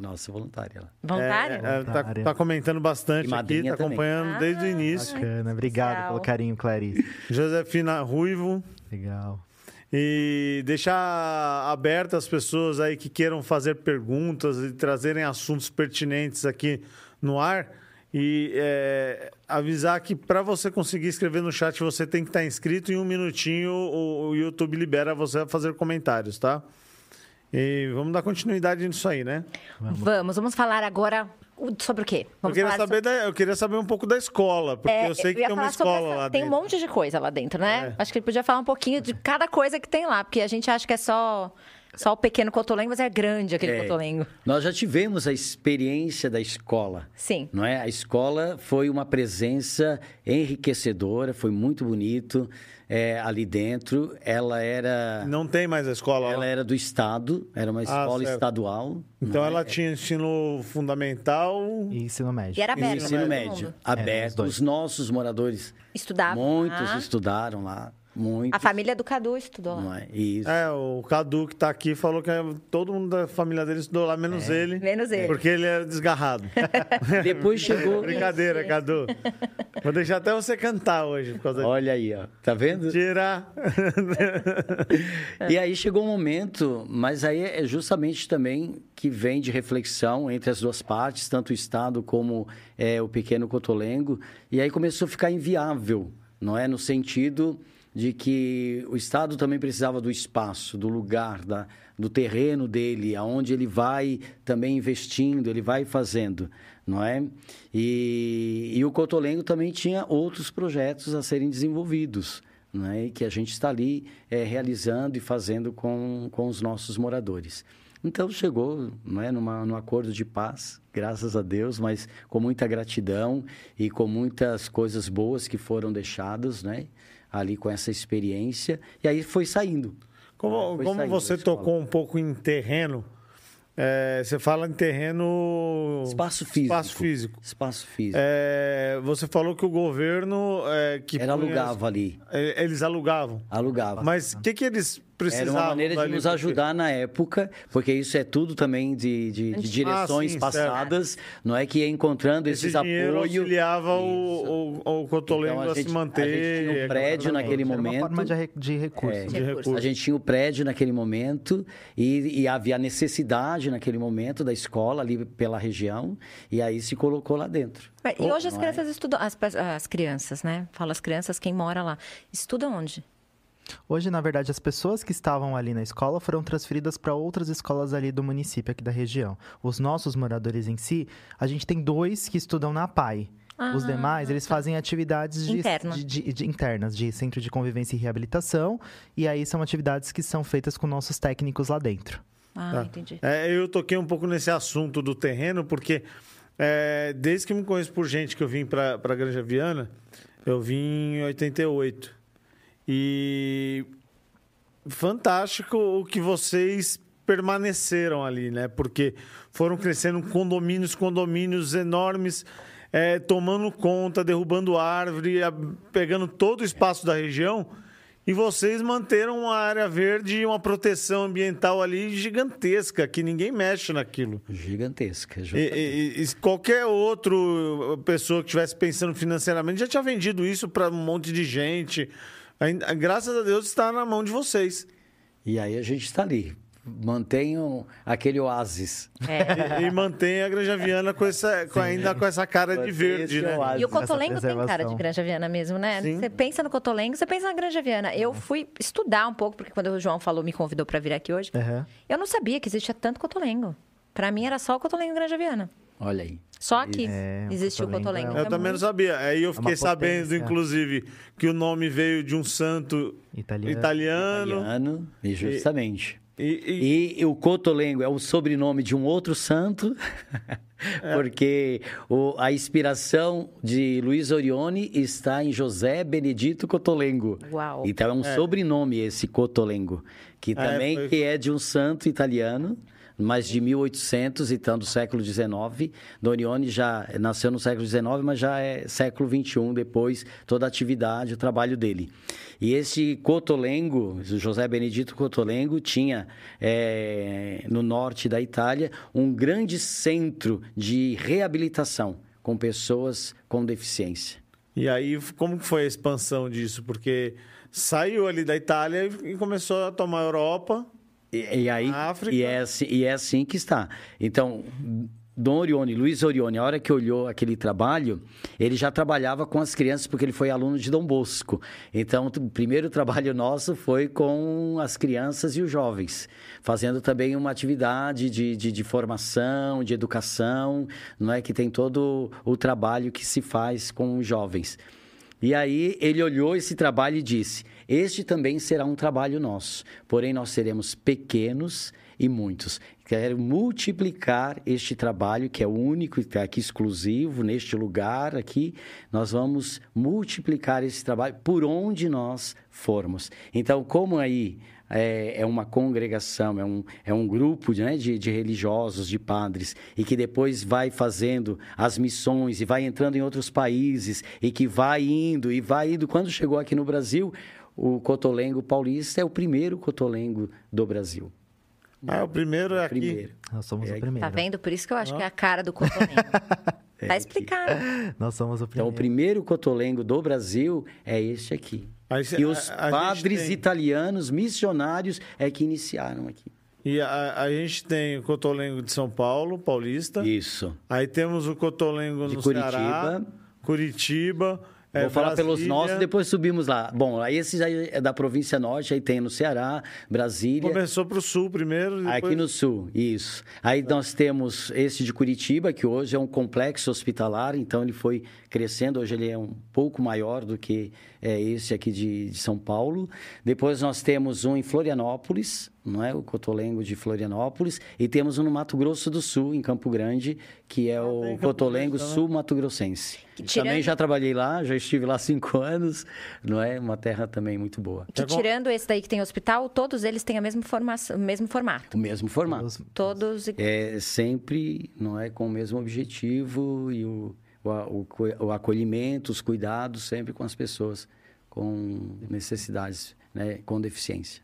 Nossa, voluntária. Voluntária? É, é, tá, tá, comentando bastante aqui, tá acompanhando ah, desde o início. Bacana, obrigado Legal. pelo carinho, Clarice. Josefina Ruivo. Legal. E deixar aberto as pessoas aí que queiram fazer perguntas e trazerem assuntos pertinentes aqui no ar. E é, avisar que para você conseguir escrever no chat, você tem que estar tá inscrito. Em um minutinho, o, o YouTube libera você a fazer comentários, tá? E vamos dar continuidade nisso aí, né? Vamos, vamos falar agora sobre o quê? Vamos eu, queria saber sobre... da, eu queria saber um pouco da escola, porque é, eu sei que tem uma escola essa... lá dentro. Tem um monte de coisa lá dentro, né? É. Acho que ele podia falar um pouquinho de cada coisa que tem lá, porque a gente acha que é só só o pequeno cotolengo, mas é grande aquele é, cotolengo. Nós já tivemos a experiência da escola. Sim. Não é? A escola foi uma presença enriquecedora, foi muito bonito. É, ali dentro, ela era... Não tem mais a escola Ela lá. era do Estado, era uma ah, escola ah, estadual. Então ela é? tinha ensino fundamental... E ensino médio. E era aberto. E ensino médio, aberto. É, os, os nossos moradores... Estudavam Muitos lá. estudaram lá. Muito. A família do Cadu estudou lá. É? Isso. É, o Cadu que está aqui falou que todo mundo da família dele estudou lá, menos é. ele. Menos ele. Porque ele era desgarrado. (laughs) Depois chegou. (laughs) Brincadeira, Cadu. Vou deixar até você cantar hoje por causa Olha aí, ó. Tá vendo? Tirar. e aí chegou um momento, mas aí é justamente também que vem de reflexão entre as duas partes, tanto o Estado como é, o pequeno Cotolengo. E aí começou a ficar inviável, não é? No sentido de que o Estado também precisava do espaço, do lugar, da, do terreno dele, aonde ele vai também investindo, ele vai fazendo, não é? E, e o Cotolengo também tinha outros projetos a serem desenvolvidos, não é? E que a gente está ali é, realizando e fazendo com, com os nossos moradores. Então chegou não é, numa, num acordo de paz, graças a Deus, mas com muita gratidão e com muitas coisas boas que foram deixadas, né? Ali com essa experiência. E aí foi saindo. Como, foi como saindo você tocou um pouco em terreno, é, você fala em terreno. Espaço físico. Espaço físico. Espaço físico. É, você falou que o governo. É, que Era alugava ali. Eles alugavam. Alugavam. Mas o que, que eles? Era uma maneira de nos ajudar na época, porque isso é tudo também de, de, de direções ah, sim, passadas, certo. não é que ia encontando Esse esses apoios. auxiliava o, o, o Cotolengo então, a, a, se manter. A gente tinha um prédio naquele momento. Era uma forma de, de recurso. É, de recurso. A gente tinha o prédio naquele momento e, e havia necessidade naquele momento da escola ali pela região, e aí se colocou lá dentro. E hoje as é? crianças é? estudam, as, as crianças, né? Fala as crianças, quem mora lá. Estuda onde? Hoje, na verdade, as pessoas que estavam ali na escola foram transferidas para outras escolas ali do município, aqui da região. Os nossos moradores em si, a gente tem dois que estudam na PAI. Ah, os demais, eles tá. fazem atividades de, de, de, de, internas, de centro de convivência e reabilitação. E aí são atividades que são feitas com nossos técnicos lá dentro. Ah, tá. entendi. É, eu toquei um pouco nesse assunto do terreno, porque é, desde que me conheço por gente que eu vim para a Granja Viana, eu vim em 88. E fantástico o que vocês permaneceram ali, né? Porque foram crescendo condomínios, condomínios enormes, é, tomando conta, derrubando árvore, pegando todo o espaço da região. E vocês manteram uma área verde e uma proteção ambiental ali gigantesca, que ninguém mexe naquilo. Gigantesca. E, e, e, qualquer outra pessoa que estivesse pensando financeiramente já tinha vendido isso para um monte de gente. Graças a Deus está na mão de vocês. E aí a gente está ali, mantenham aquele oásis. É. E, e mantém a Granja Viana com essa, com ainda com essa cara de verde, né? Oásis, e o Cotolengo tem cara de Granja Viana mesmo, né? Sim. Você pensa no Cotolengo, você pensa na Granja Viana. Eu fui estudar um pouco, porque quando o João falou, me convidou para vir aqui hoje, uhum. eu não sabia que existia tanto Cotolengo. Para mim era só o Cotolengo Granja Viana. Olha aí. Só aqui é, existiu o Cotolengo. É eu também não sabia. Aí eu é fiquei é sabendo, inclusive, que o nome veio de um santo italiano. Italiano, italiano e justamente. E, e... e, o Cotolengo é o sobrenome de um outro santo, (laughs) é. porque o, a inspiração de Luiz Orione está em José Benedito Cotolengo. Uau. Então é um é. sobrenome esse Cotolengo, que é, também foi... que é de um santo italiano mais de 1800, então do século XIX. Dorione já nasceu no século XIX, mas já é século XXI depois, toda a atividade, o trabalho dele. E esse Cotolengo, José Benedito Cotolengo, tinha é, no norte da Itália um grande centro de reabilitação com pessoas com deficiência. E aí, como foi a expansão disso? Porque saiu ali da Itália e começou a tomar a Europa, e, e aí, e é, assim, e é assim que está. Então, Dom Orione, Luiz Orione, a hora que olhou aquele trabalho, ele já trabalhava com as crianças porque ele foi aluno de Dom Bosco. Então, o primeiro trabalho nosso foi com as crianças e os jovens, fazendo também uma atividade de, de, de formação, de educação, não é que tem todo o trabalho que se faz com os jovens. E aí ele olhou esse trabalho e disse: Este também será um trabalho nosso, porém nós seremos pequenos e muitos. Quero multiplicar este trabalho, que é único, que é aqui exclusivo, neste lugar aqui. Nós vamos multiplicar esse trabalho por onde nós formos. Então, como aí é, é uma congregação, é um, é um grupo né, de, de religiosos, de padres, e que depois vai fazendo as missões e vai entrando em outros países, e que vai indo e vai indo. Quando chegou aqui no Brasil, o Cotolengo Paulista é o primeiro Cotolengo do Brasil. Ah, o primeiro é, é aqui. Primeiro. Nós somos é o primeiro. Tá vendo? Por isso que eu acho ah. que é a cara do Cotolengo. (laughs) é tá explicado. Nós somos o primeiro. Então, o primeiro Cotolengo do Brasil é este aqui. e os a, a padres tem... italianos, missionários, é que iniciaram aqui. E a, a, gente tem o Cotolengo de São Paulo, paulista. Isso. Aí temos o Cotolengo de no Curitiba. Ceará, Curitiba. É, Vou falar Brasília. pelos nossos, depois subimos lá. Bom, aí esse já é da província norte, aí tem no Ceará, Brasília. Começou para o sul primeiro. Depois... Aqui no sul, isso. Aí nós temos esse de Curitiba, que hoje é um complexo hospitalar, então ele foi crescendo, hoje ele é um pouco maior do que é, esse aqui de, de São Paulo. Depois nós temos um em Florianópolis, não é? O Cotolengo de Florianópolis. E temos um no Mato Grosso do Sul, em Campo Grande, que é ah, o Cotolengo né? Sul Mato Grossense. Tirando... Também já trabalhei lá, já estive lá cinco (laughs) anos, não é? Uma terra também muito boa. Que tirando esse daí que tem hospital, todos eles têm a mesma formação, o mesmo formato. O mesmo formato. Todos. É sempre, não é, com o mesmo objetivo e o, o, o acolhimento, os cuidados sempre com as pessoas com necessidades, né, com deficiência.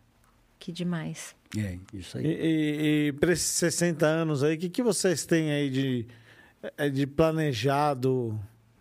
Que demais. É, isso aí. E, e, e para esses 60 anos aí, o que, que vocês têm aí de, é, de planejado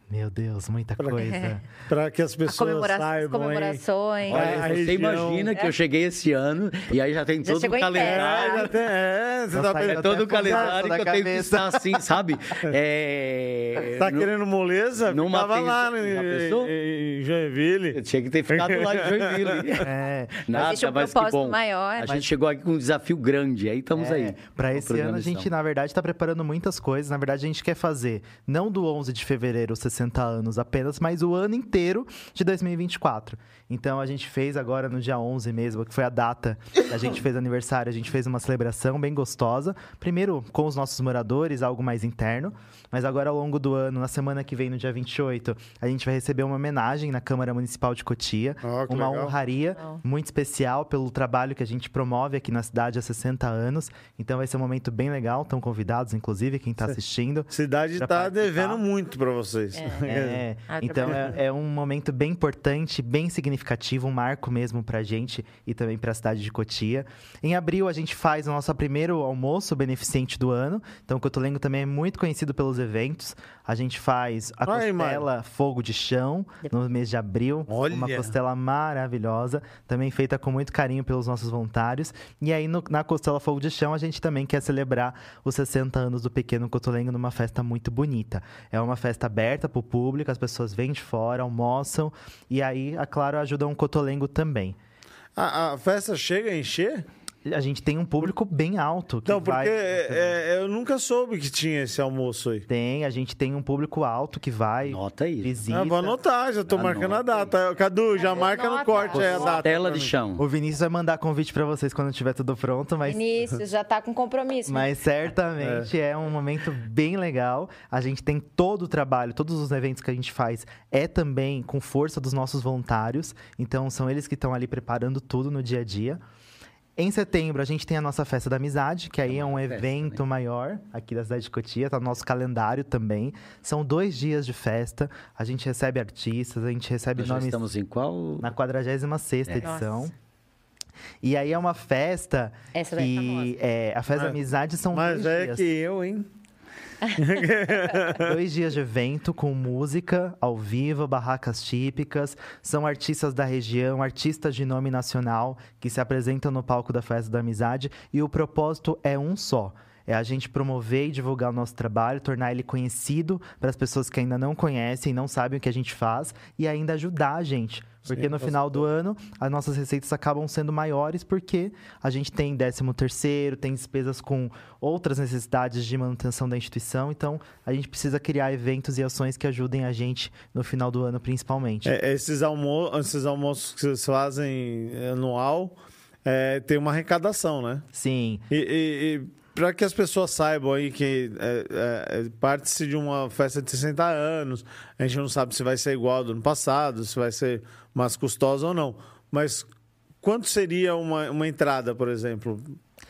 meu Deus, muita pra, coisa. (laughs) É. Para que as pessoas comemora saibam. Comemorações. Olha, você região... imagina que eu cheguei esse ano e aí já tem já todo o calendário. Já tem, é, você tá é todo o calendário que eu tenho que estar assim, sabe? (laughs) É, tá no, querendo moleza? Numa Tava lá em, em Joinville. Eu tinha que ter ficado lá em Joinville. (laughs) É, Nada, Existe um mas que propósito bom. maior. A gente chegou aqui com um desafio grande, aí estamos aí. Para esse ano, a gente, na verdade, está preparando muitas coisas. Na verdade, a gente quer fazer, não do 11 de fevereiro, os 60 anos apenas, mas o ano inteiro de 2024. Então, a gente fez agora no dia 11 mesmo, que foi a data que a gente (laughs) fez aniversário, a gente fez uma celebração bem gostosa. Primeiro, com os nossos moradores, algo mais interno. Mas agora, ao longo do ano, na semana que vem, no dia 28, a gente vai receber uma homenagem na Câmara Municipal de Cotia. Que uma legal. honraria Legal. muito especial pelo trabalho que a gente promove aqui na cidade há 60 anos. Então vai ser um momento bem legal. Estão convidados, inclusive, quem está assistindo. Cidade tá participar. devendo muito pra vocês. É, (laughs) Ah, então trabalho. é, é um momento bem importante, bem significativo, um marco mesmo pra gente e também pra cidade de Cotia. Em abril a gente faz o nosso primeiro almoço beneficente do ano. Então Cotolengo também é muito conhecido pelos eventos. A gente faz a Aí, costela fogo de chão no mês de abril. Olha! Uma costela maravilhosa, também feita com muito carinho pelos nossos voluntários. E aí no- na costela fogo de chão a gente também quer celebrar os 60 anos do Pequeno Cotolengo numa festa muito bonita. É uma festa aberta para o público, as pessoas vêm de fora, almoçam e aí, é claro, ajudam o Cotolengo também. A, a festa chega a encher? A gente tem um público bem alto. Que Não, porque vai... é, é, eu nunca soube que tinha esse almoço aí. Tem, a gente tem um público alto que vai, Nota aí. visita. Ah, vou anotar, já tô Anota marcando a aí. data. Cadu, já marca no Anota. corte aí a data. Tela de chão. O Vinícius vai mandar convite para vocês quando tiver tudo pronto, mas Vinícius já tá com compromisso. Mas certamente é. um momento bem legal. A gente tem todo o trabalho, todos os eventos que a gente faz é também com força dos nossos voluntários. Então são eles que estão ali preparando tudo no dia a dia. Em setembro, a gente tem a nossa festa da amizade, que aí é um festa, evento maior aqui da cidade de Cotia, tá no nosso calendário também. São dois dias de festa, a gente recebe artistas, a gente recebe Nós nomes estamos em qual? na 46 É. edição. Nossa. E aí é uma festa Essa daí é que é, a festa da Mas- amizade são Mas dois é dias. que eu, hein? (laughs) Dois dias de evento com música ao vivo, barracas típicas. São artistas da região, artistas de nome nacional que se apresentam no palco da Festa da Amizade. E o propósito é um só. É a gente promover e divulgar o nosso trabalho, tornar ele conhecido para as pessoas que ainda não conhecem, não sabem o que a gente faz e ainda ajudar a gente. Porque Sim, no final do ano, as nossas receitas acabam sendo maiores porque a gente tem 13 terceiro, tem despesas com outras necessidades de manutenção da instituição. Então, a gente precisa criar eventos e ações que ajudem a gente no final do ano, principalmente. É, esses, almo esses almoços que vocês fazem é, anual, é, tem uma arrecadação, né? Sim. E, e, para que as pessoas saibam aí que é, é, é, parte-se de uma festa de 60 anos, a gente não sabe se vai ser igual ao do ano passado, se vai ser mais custosa ou não. Mas quanto seria uma, uma entrada, por exemplo,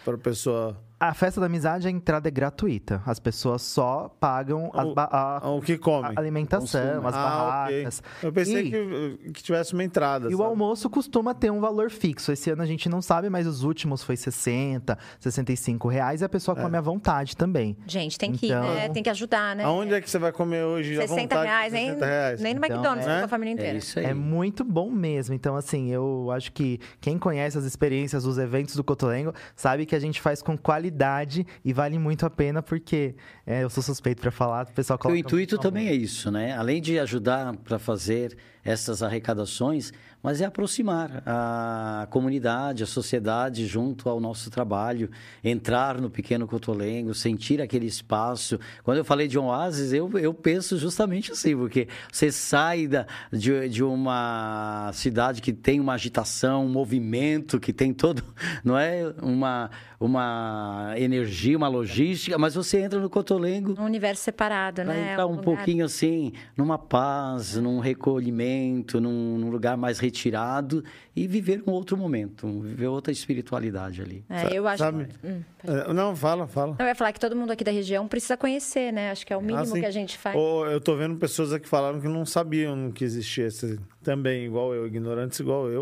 para a pessoa? A festa da amizade, a entrada é gratuita. As pessoas só pagam as O- ba- a, O que come? a alimentação, as Ah, ok. barracas. Eu pensei E- que, que tivesse uma entrada. E o sabe? almoço costuma ter um valor fixo. Esse ano a gente não sabe, mas os últimos foi 60, 65 reais e a pessoa come à vontade também. Gente, tem que ir, Então- né? Tem que ajudar, né? Aonde é que você vai comer hoje? à 60 vontade, reais, nem, 60 reais. nem no Então, McDonald's, é- com a família inteira. É isso aí. É muito bom mesmo. Então, assim, eu acho que quem conhece as experiências dos eventos do Cotolengo sabe que a gente faz com qualidade e vale muito a pena, porque é, eu sou suspeito pra falar, o pessoal O coloca intuito muito também é isso, né? Além de ajudar para fazer essas arrecadações, mas é aproximar a comunidade, a sociedade junto ao nosso trabalho, entrar no pequeno Cotolengo, sentir aquele espaço. Quando eu falei de um oásis, eu, eu penso justamente assim, porque você sai da, de, de uma cidade que tem uma agitação, um movimento, que tem todo, (laughs) não é? Uma, uma energia, uma logística, mas você entra no Cotolengo Um universo separado, né? entrar um lugar- pouquinho assim, numa paz, num recolhimento, num, num lugar mais retirado e viver um outro momento, viver outra espiritualidade ali. É, eu acho. Sabe? Hum, É, Não, fala, fala. Eu ia falar que todo mundo aqui da região precisa conhecer, né? Acho que é o mínimo Ah, sim. que a gente faz. Ô, eu tô vendo pessoas aqui falando que não sabiam que existia esse também, igual eu, ignorantes igual eu,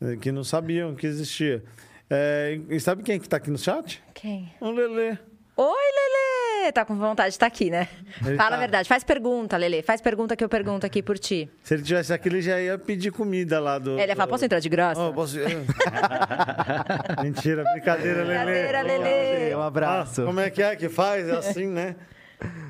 eh, (laughs) que não sabiam que existia. É, e sabe quem que tá aqui no chat? Quem? O Lelê. Oi, Lele! Tá com vontade de estar aqui, né? Ele Fala tá. a verdade. Faz pergunta, Lele. Faz pergunta que eu pergunto aqui por ti. Se ele tivesse aqui, ele já ia pedir comida lá do. Ele ia falar, do- posso entrar de graça? Oh, posso... (laughs) Mentira, brincadeira, Lelê. Brincadeira, Lelê. Um Ah, abraço. como é que é que faz? É assim, né?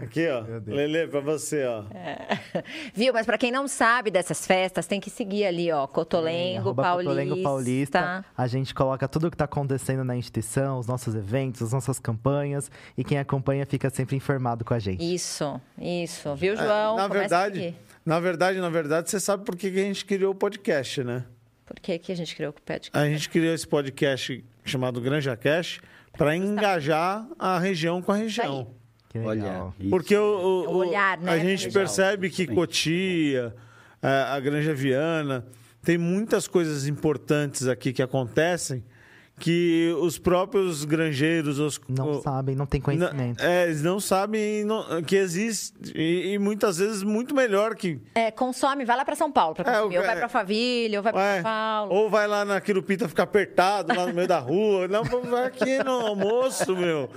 Aqui, ó. Lele, pra você, ó. É. (laughs) Viu? Mas pra quem não sabe dessas festas, tem que seguir ali, ó. Cotolengo, é, Paulista. Cotolengo Paulista. A gente coloca tudo o que tá acontecendo na instituição, os nossos eventos, as nossas campanhas. E quem acompanha fica sempre informado com a gente. Isso, isso. Viu, é, João? É, na verdade, na verdade, na verdade, você sabe por que a gente criou o podcast, né? Por que, que a gente criou o podcast? A gente criou esse podcast chamado Granja Cash para engajar a região com a região. Olha, porque o, o, o olhar, né, a gente percebe que Cotia, a, a Granja Viana, tem muitas coisas importantes aqui que acontecem que os próprios granjeiros os, não o, sabem, não têm conhecimento. é, eles não sabem não, que existe e, e, muitas vezes muito melhor que é, consome, vai lá para São Paulo para consumir, é, ou vai para Faville, ou vai para São Paulo. Ou vai lá na Quirupita ficar apertado lá no meio da rua. Não, vai aqui no almoço, meu.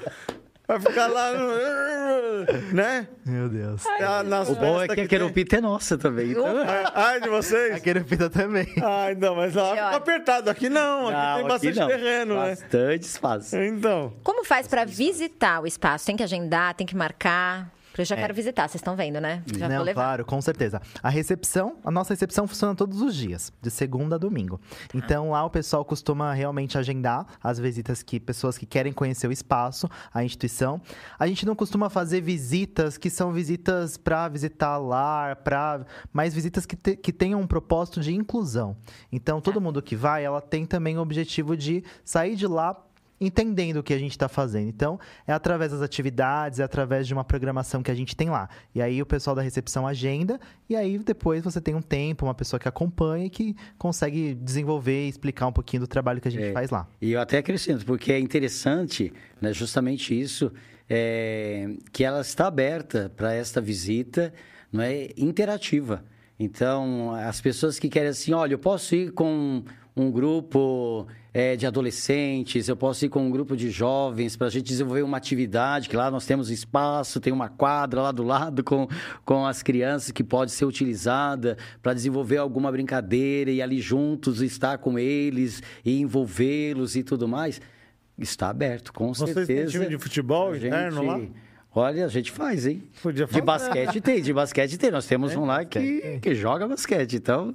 Vai ficar lá no... Né? Meu Deus. Ai, nas o bom é que, que a querupita tem... é nossa também. Então... Ai, de vocês? A querupita também. Ai, não, mas lá fica apertado. Aqui não, aqui não, tem bastante aqui terreno, bastante né? Bastante espaço. Então. Como faz para visitar o espaço? Tem que agendar, tem que marcar? Eu já é. quero visitar, vocês estão vendo, né? Já Não, claro, com certeza. A recepção, a nossa recepção funciona todos os dias, de segunda a domingo. Tá. Então lá o pessoal costuma realmente agendar as visitas que pessoas que querem conhecer o espaço, a instituição. A gente não costuma fazer visitas que são visitas para visitar lar, para mais visitas que, te, que tenham um propósito de inclusão. Então todo tá. mundo que vai, ela tem também o objetivo de sair de lá entendendo o que a gente está fazendo. Então, é através das atividades, é através de uma programação que a gente tem lá. E aí o pessoal da recepção agenda, e aí depois você tem um tempo, uma pessoa que acompanha e que consegue desenvolver e explicar um pouquinho do trabalho que a gente é, faz lá. E eu até acrescento, porque é interessante, né, justamente isso, é, que ela está aberta para esta visita não é, interativa. Então, as pessoas que querem assim, olha, eu posso ir com um grupo é, de adolescentes, eu posso ir com um grupo de jovens para a gente desenvolver uma atividade, que lá nós temos espaço, tem uma quadra lá do lado com, com as crianças que pode ser utilizada para desenvolver alguma brincadeira e ali juntos estar com eles e envolvê-los e tudo mais. Está aberto, com Vocês certeza. Vocês têm time de futebol interno lá? Olha, a gente faz, hein? Podia fazer. De basquete tem, de basquete tem. Nós temos é, um lá que, que joga basquete, então.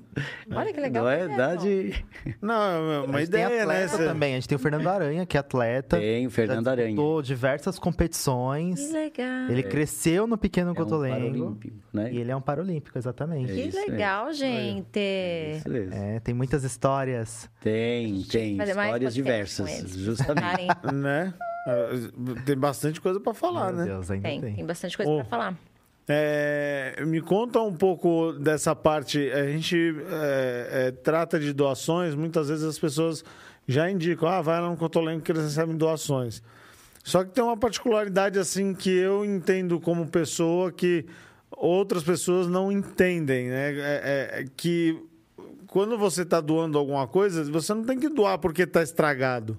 Olha que legal. Não é verdade. Não, é uma ideia, né? também. A gente tem o Fernando Aranha, que é atleta. Tem o Fernando Aranha. diversas competições. Que legal. Ele é. cresceu no Pequeno é Cotolengo. Um né? E ele é um paralímpico, exatamente. É que legal, gente. É, é, tem muitas histórias. Tem, tem. Histórias diversas, justamente. né? Tem bastante coisa para falar, Meu né? Deus, ainda tem, tem, tem bastante coisa oh, para falar. É, me conta um pouco dessa parte. A gente é, é, trata de doações, muitas vezes as pessoas já indicam, ah, vai lá no Cotolengo que eles recebem doações. Só que tem uma particularidade assim que eu entendo como pessoa que outras pessoas não entendem, né? É, é, é que quando você está doando alguma coisa, você não tem que doar porque está estragado.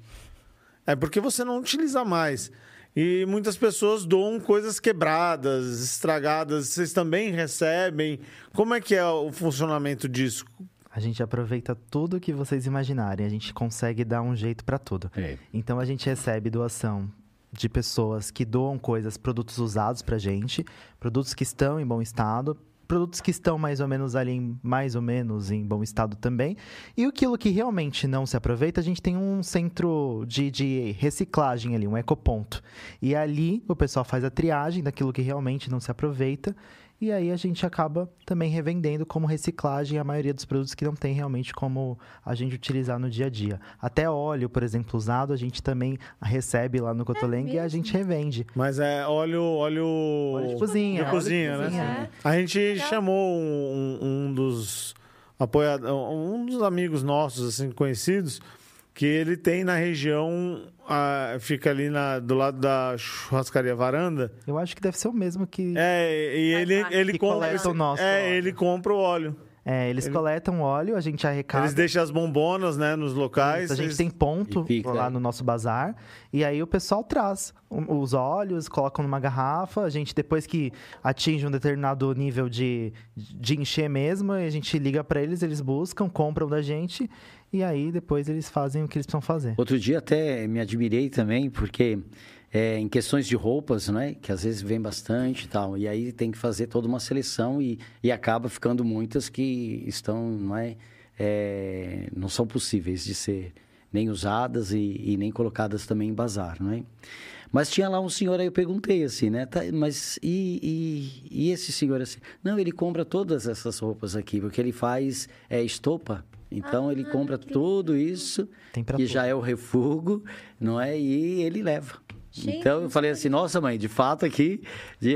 É porque você não utiliza mais. E muitas pessoas doam coisas quebradas, estragadas. Vocês também recebem? Como é que é o funcionamento disso? A gente aproveita tudo que vocês imaginarem. A gente consegue dar um jeito para tudo. É. Então a gente recebe doação de pessoas que doam coisas, produtos usados pra gente, produtos que estão em bom estado, produtos que estão mais ou menos ali, mais ou menos em bom estado também. E aquilo que realmente não se aproveita, a gente tem um centro de, de reciclagem ali, um ecoponto. E ali o pessoal faz a triagem daquilo que realmente não se aproveita e aí a gente acaba também revendendo como reciclagem a maioria dos produtos que não tem realmente como a gente utilizar no dia a dia. Até óleo, por exemplo, usado, a gente também recebe lá no Cotolengue é e a gente revende. Mas é óleo, óleo, óleo de cozinha. De cozinha, né? Cozinha. A gente chamou um, um dos apoiadores, um dos amigos nossos assim conhecidos que ele tem na região, ah, fica ali na, do lado da churrascaria Varanda. Eu acho que deve ser o mesmo que. É, e ele, ele compra. o nosso é, óleo. ele compra o óleo. É, eles ele... coletam óleo, a gente arrecada. Eles deixam as bombonas, né, nos locais. Isso, a gente eles... tem ponto lá no nosso bazar. E aí o pessoal traz os óleos, colocam numa garrafa. A gente, depois que atinge um determinado nível de, de encher mesmo, a gente liga para eles, eles buscam, compram da gente e aí depois eles fazem o que eles precisam fazer. Outro dia até me admirei também, porque é, em questões de roupas, né? Que às vezes vem bastante e tal. E aí tem que fazer toda uma seleção e, e acaba ficando muitas que estão, não é, é não são possíveis de ser nem usadas e, e, nem colocadas também em bazar, não é? Mas tinha lá um senhor aí, eu perguntei assim, né? Tá, mas e, e, e, esse senhor assim? Não, ele compra todas essas roupas aqui, porque ele faz é, estopa. Então ah, ele compra tudo isso, que tudo. já é o refúgio, não é? E ele leva. Gente, então eu falei assim, nossa mãe, de fato aqui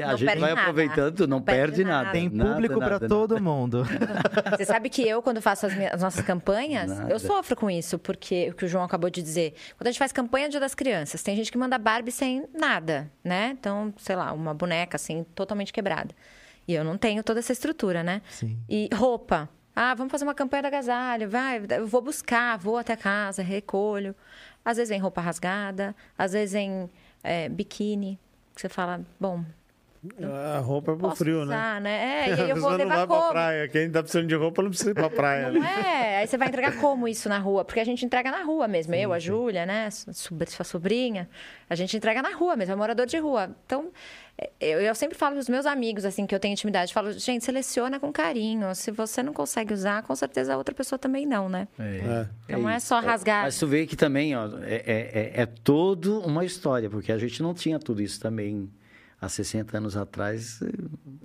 a gente vai nada. aproveitando, não, não perde, perde nada. nada. Tem público para todo mundo. (laughs) Você sabe que eu, quando faço as, minhas, as nossas campanhas, nada. eu sofro com isso, porque o que o João acabou de dizer. Quando a gente faz campanha Dia das Crianças, tem gente que manda Barbie sem nada, né? Então, sei lá, uma boneca assim, totalmente quebrada. E eu não tenho toda essa estrutura, né? Sim. E roupa. Ah, vamos fazer uma campanha da agasalho, vai, eu vou buscar, vou até casa, recolho. Às vezes vem roupa rasgada, às vezes vem é, biquíni, que você fala, bom. A roupa é pro frio, né? usar, né? né? É, e (laughs) aí eu vou levar não vai como? Pra praia. Quem tá precisando de roupa não precisa ir pra praia. Não né? é? Aí você vai entregar como isso na rua? Porque a gente entrega na rua mesmo. Sim, eu, a Júlia, né? Sua sobrinha. A gente entrega na rua mesmo, é morador de rua. Então, eu, eu sempre falo pros meus amigos, assim, que eu tenho intimidade. Falo, gente, seleciona com carinho. Se você não consegue usar, com certeza a outra pessoa também não, né? É. é. Então, não é só rasgar. Mas tu vê que também, ó, é, é, é, é todo uma história. Porque a gente não tinha tudo isso também há 60 anos atrás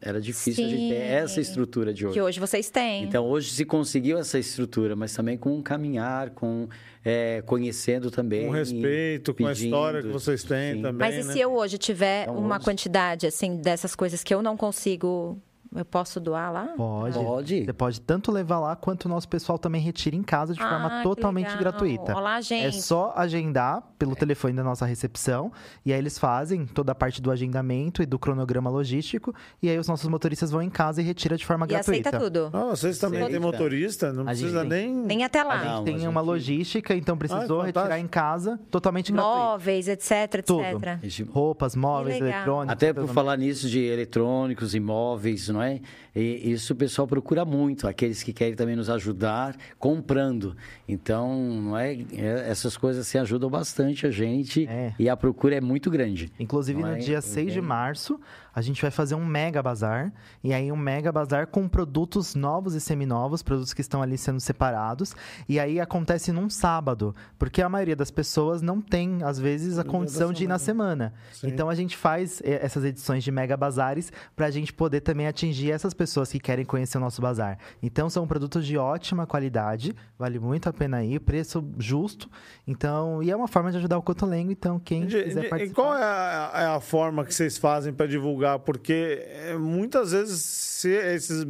era difícil Sim, a gente ter essa estrutura de hoje. Que hoje vocês têm. Então, hoje se conseguiu essa estrutura, mas também com um caminhar, com é, conhecendo também. Com respeito, pedindo, com a história que vocês têm sim. também. Mas e né? se eu hoje tiver então, uma hoje... quantidade, assim, dessas coisas que eu não consigo eu posso doar lá? Pode. Pode. Você pode tanto levar lá quanto o nosso pessoal também retira em casa de ah, forma totalmente gratuita. Olá, é gente. É só agendar pelo é. telefone da nossa recepção e aí eles fazem toda a parte do agendamento e do cronograma logístico e aí os nossos motoristas vão em casa e retira de forma e gratuita. aceita tudo. Ah, vocês também têm motorista, não a precisa nem nem até lá. A gente não, tem a uma logística, então precisou ah, retirar em casa totalmente gratuito. Móveis, etc, etc. Tudo. Roupas, móveis, eletrônicos. Até por falar nisso de eletrônicos, imóveis, não é? E isso o pessoal procura muito, aqueles que querem também nos ajudar comprando. Então, não é, é essas coisas se ajudam bastante a gente é. e a procura é muito grande. Inclusive, no é? dia 6 de março, a gente vai fazer um mega bazar. E aí, um mega bazar com produtos novos e seminovos, produtos que estão ali sendo separados. E aí acontece num sábado, porque a maioria das pessoas não tem, às vezes, a condição de ir na semana. Sim. Então, a gente faz eh, essas edições de mega bazares para a gente poder também atingir essas pessoas que querem conhecer o nosso bazar. Então, são produtos de ótima qualidade, vale muito a pena ir, preço justo. Então, e é uma forma de ajudar o Cotolengo. Então, quem quiser participar. E qual é a, é a forma que vocês fazem para divulgar? Divulgar, porque é, muitas vezes se esses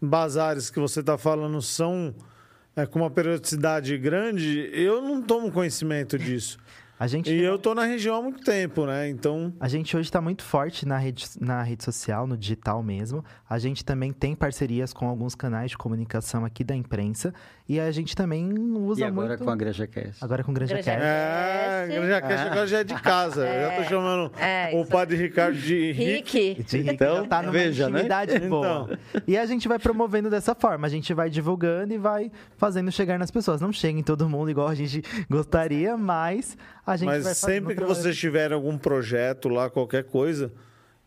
bazares que você está falando são é, com uma periodicidade grande, eu não tomo conhecimento disso. A gente e eu estou na região há muito tempo, né? Então. A gente hoje está muito forte na rede, na rede social, no digital mesmo. A gente também tem parcerias com alguns canais de comunicação aqui da imprensa. E a gente também usa e agora muito... com a Granja Cast. Agora com a Granja, Granja Cast. É, Granja Cast agora já é de casa. É. Já tô chamando é, o padre Ricardo de Rick. De Rick. Então, tá numa veja, né? boa. Então. E a gente vai promovendo dessa forma. A gente vai divulgando e vai fazendo chegar nas pessoas. Não chega em todo mundo igual a gente gostaria, mas a gente mas vai sempre que vocês tiverem algum projeto lá, qualquer coisa,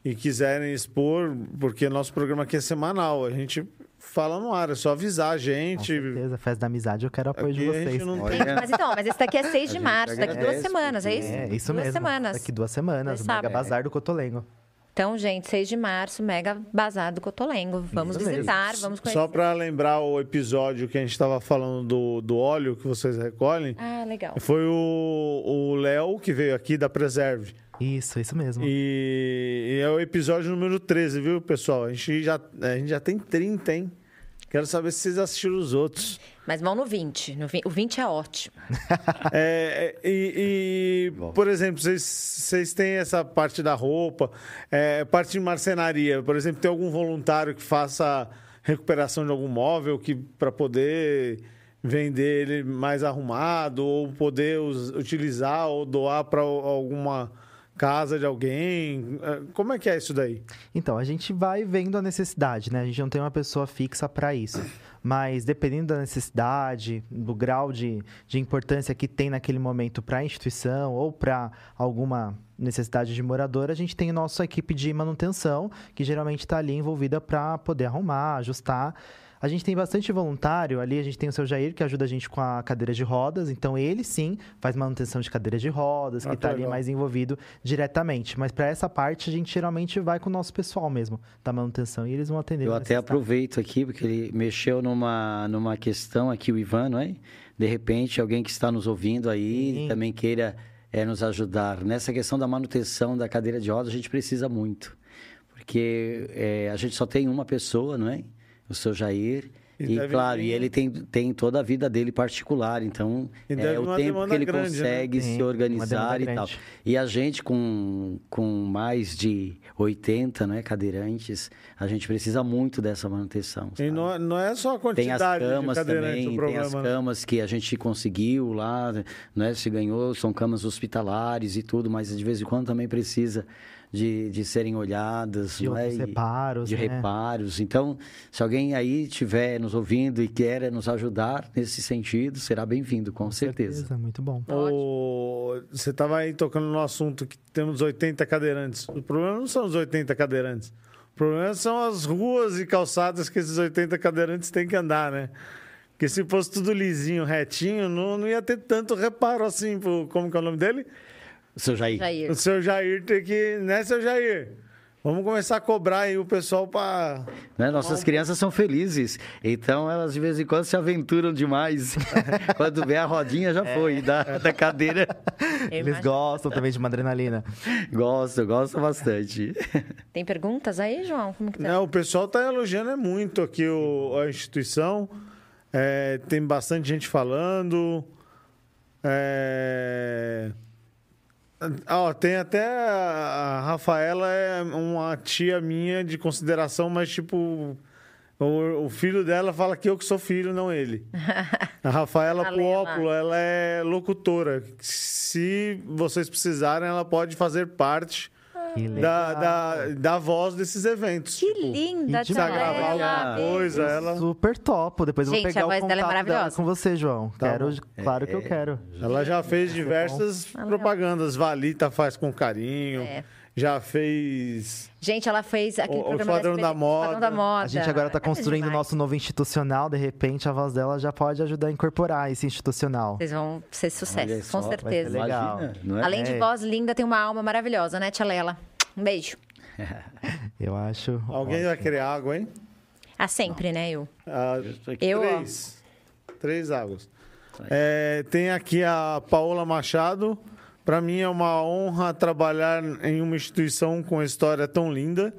e quiserem expor, porque nosso programa aqui é semanal, a gente fala no ar, é só avisar a gente. Com certeza, festa da amizade, eu quero apoio aqui de vocês. Não... mas então, mas esse daqui é 6 de março, daqui duas semanas, é isso? É, isso duas mesmo. semanas. Daqui duas semanas, o Mega Bazar do Cotolengo. Então, gente, 6 de março, Mega Bazar do Cotolengo. Vamos Isso visitar, mesmo. vamos conhecer. Só para lembrar o episódio que a gente estava falando do, do óleo que vocês recolhem. Ah, legal. Foi o Léo que veio aqui da Preserve. Isso, isso mesmo. E, e, é o episódio número 13, viu, pessoal? A gente já, a gente já tem 30, hein? Quero saber se vocês assistiram os outros. Mas vão no 20. No 20 o 20 é ótimo. (laughs) é, e, e por exemplo, vocês, vocês têm essa parte da roupa, é, parte de marcenaria. Por exemplo, tem algum voluntário que faça recuperação de algum móvel que para poder vender ele mais arrumado ou poder us, utilizar ou doar para alguma casa de alguém? É, como é que é isso daí? Então, a gente vai vendo a necessidade, né? A gente não tem uma pessoa fixa para isso. mas dependendo da necessidade, do grau de, de importância que tem naquele momento para a instituição ou para alguma necessidade de morador, a gente tem nossa equipe de manutenção, que geralmente está ali envolvida para poder arrumar, ajustar. A gente tem bastante voluntário ali, a gente tem o seu Jair, que ajuda a gente com a cadeira de rodas, então ele sim faz manutenção de cadeiras de rodas, que está ah, ali mais envolvido diretamente. Mas para essa parte, a gente geralmente vai com o nosso pessoal mesmo, da manutenção, e eles vão atender. Eu até aproveito aqui, porque ele mexeu numa, numa questão aqui, o Ivan, não é? De repente, alguém que está nos ouvindo aí sim. também queira é, nos ajudar. Nessa questão da manutenção da cadeira de rodas, a gente precisa muito. Porque é, a gente só tem uma pessoa, não é? O seu Jair. E, e claro, vir... e ele tem, tem toda a vida dele particular, então é o tempo que ele grande, né? consegue né? se organizar e tal. E a gente com, com mais de 80 né, cadeirantes, a gente precisa muito dessa manutenção. Sabe? E não, não é só a quantidade Tem as camas também, tem as né? camas que a gente conseguiu lá, né, se ganhou, são camas hospitalares e tudo, mas de vez em quando também precisa de, de serem olhadas, de é? reparos, de né? reparos. Então, se alguém aí estiver nos ouvindo e quer nos ajudar nesse sentido, será bem-vindo, com, com certeza. certeza. Muito bom. O... Você estava aí tocando no assunto que temos 80 cadeirantes. O problema não são os 80 cadeirantes. O problema são as ruas e calçadas que esses 80 cadeirantes têm que andar, né? Porque se fosse tudo lisinho, retinho, não, não ia ter tanto reparo assim. Como que é o nome dele? O seu Jair. Jair. O seu Jair tem que. Né, seu Jair? Vamos começar a cobrar aí o pessoal para. Né? Nossas crianças são felizes, então elas de vez em quando se aventuram demais. (laughs) quando vê a rodinha já foi é. da, da cadeira. Eles gostam também de uma adrenalina. Gostam, gostam bastante. (laughs) Tem perguntas aí, João? Como que tá? Não, o pessoal está elogiando muito aqui o, a instituição. É, tem bastante gente falando. É... Ó, tem até a Rafaela é uma tia minha de consideração, mas tipo o, o filho dela fala que eu que sou filho, não ele. (laughs) A Rafaela Puópulo, ela é locutora. Se vocês precisarem, ela pode fazer parte da, da, da voz desses eventos. Que tipo, linda, Precisa gravar alguma coisa, ela... Super top. Depois eu vou pegar a voz o dela é maravilhosa. com você, João. Tá quero, claro que eu é, quero. Ela já fez diversas propagandas. Valita faz com carinho. É já fez. Gente, ela fez aquele o, programa. O Esquadrão da, Moda. da Moda. A gente agora está construindo o é nosso novo institucional, de repente a voz dela já pode ajudar a incorporar esse institucional. Vocês vão ser sucesso, com certeza. Legal. Imagina, é? Além de é. voz linda, tem uma alma maravilhosa, né, Tia Lela? Um beijo. (laughs) Eu acho. Alguém ótimo. vai querer água, hein? Ah, sempre, né, eu? Ah, eu três. Ó. Três águas. É, tem aqui a Paola Machado. Para mim é uma honra trabalhar em uma instituição com história tão linda.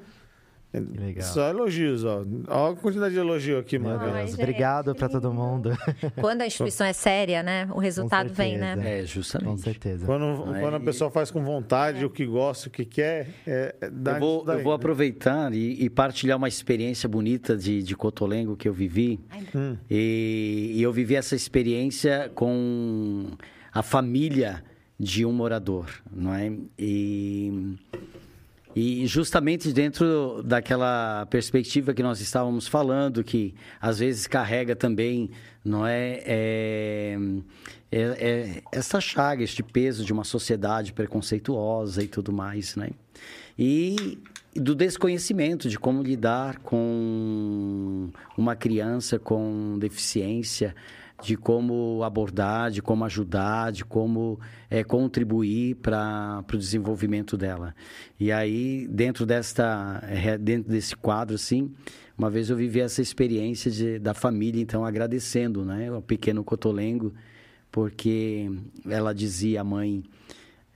Legal. Só elogios, ó. Olha a quantidade de elogio aqui, mano. Obrigado para todo mundo. Quando a instituição é séria, né? O resultado vem, né? É, justamente. Com certeza. Quando, quando a pessoa faz com vontade, é. o que gosta, o que quer, é, é eu, vou, eu vou aproveitar e, e, partilhar uma experiência bonita de, de Cotolengo que eu vivi. Hum. E, e eu vivi essa experiência com a família de um morador, não é? E, e justamente dentro daquela perspectiva que nós estávamos falando, que às vezes carrega também, não é, é, é, é essa chaga, este peso de uma sociedade preconceituosa e tudo mais, né? E do desconhecimento de como lidar com uma criança com deficiência, de como abordar, de como ajudar, de como é, contribuir para o desenvolvimento dela. E aí, dentro, desta, é, dentro desse quadro, assim, uma vez eu vivi essa experiência de, da família, então, agradecendo né, o pequeno Cotolengo, porque ela dizia, a mãe,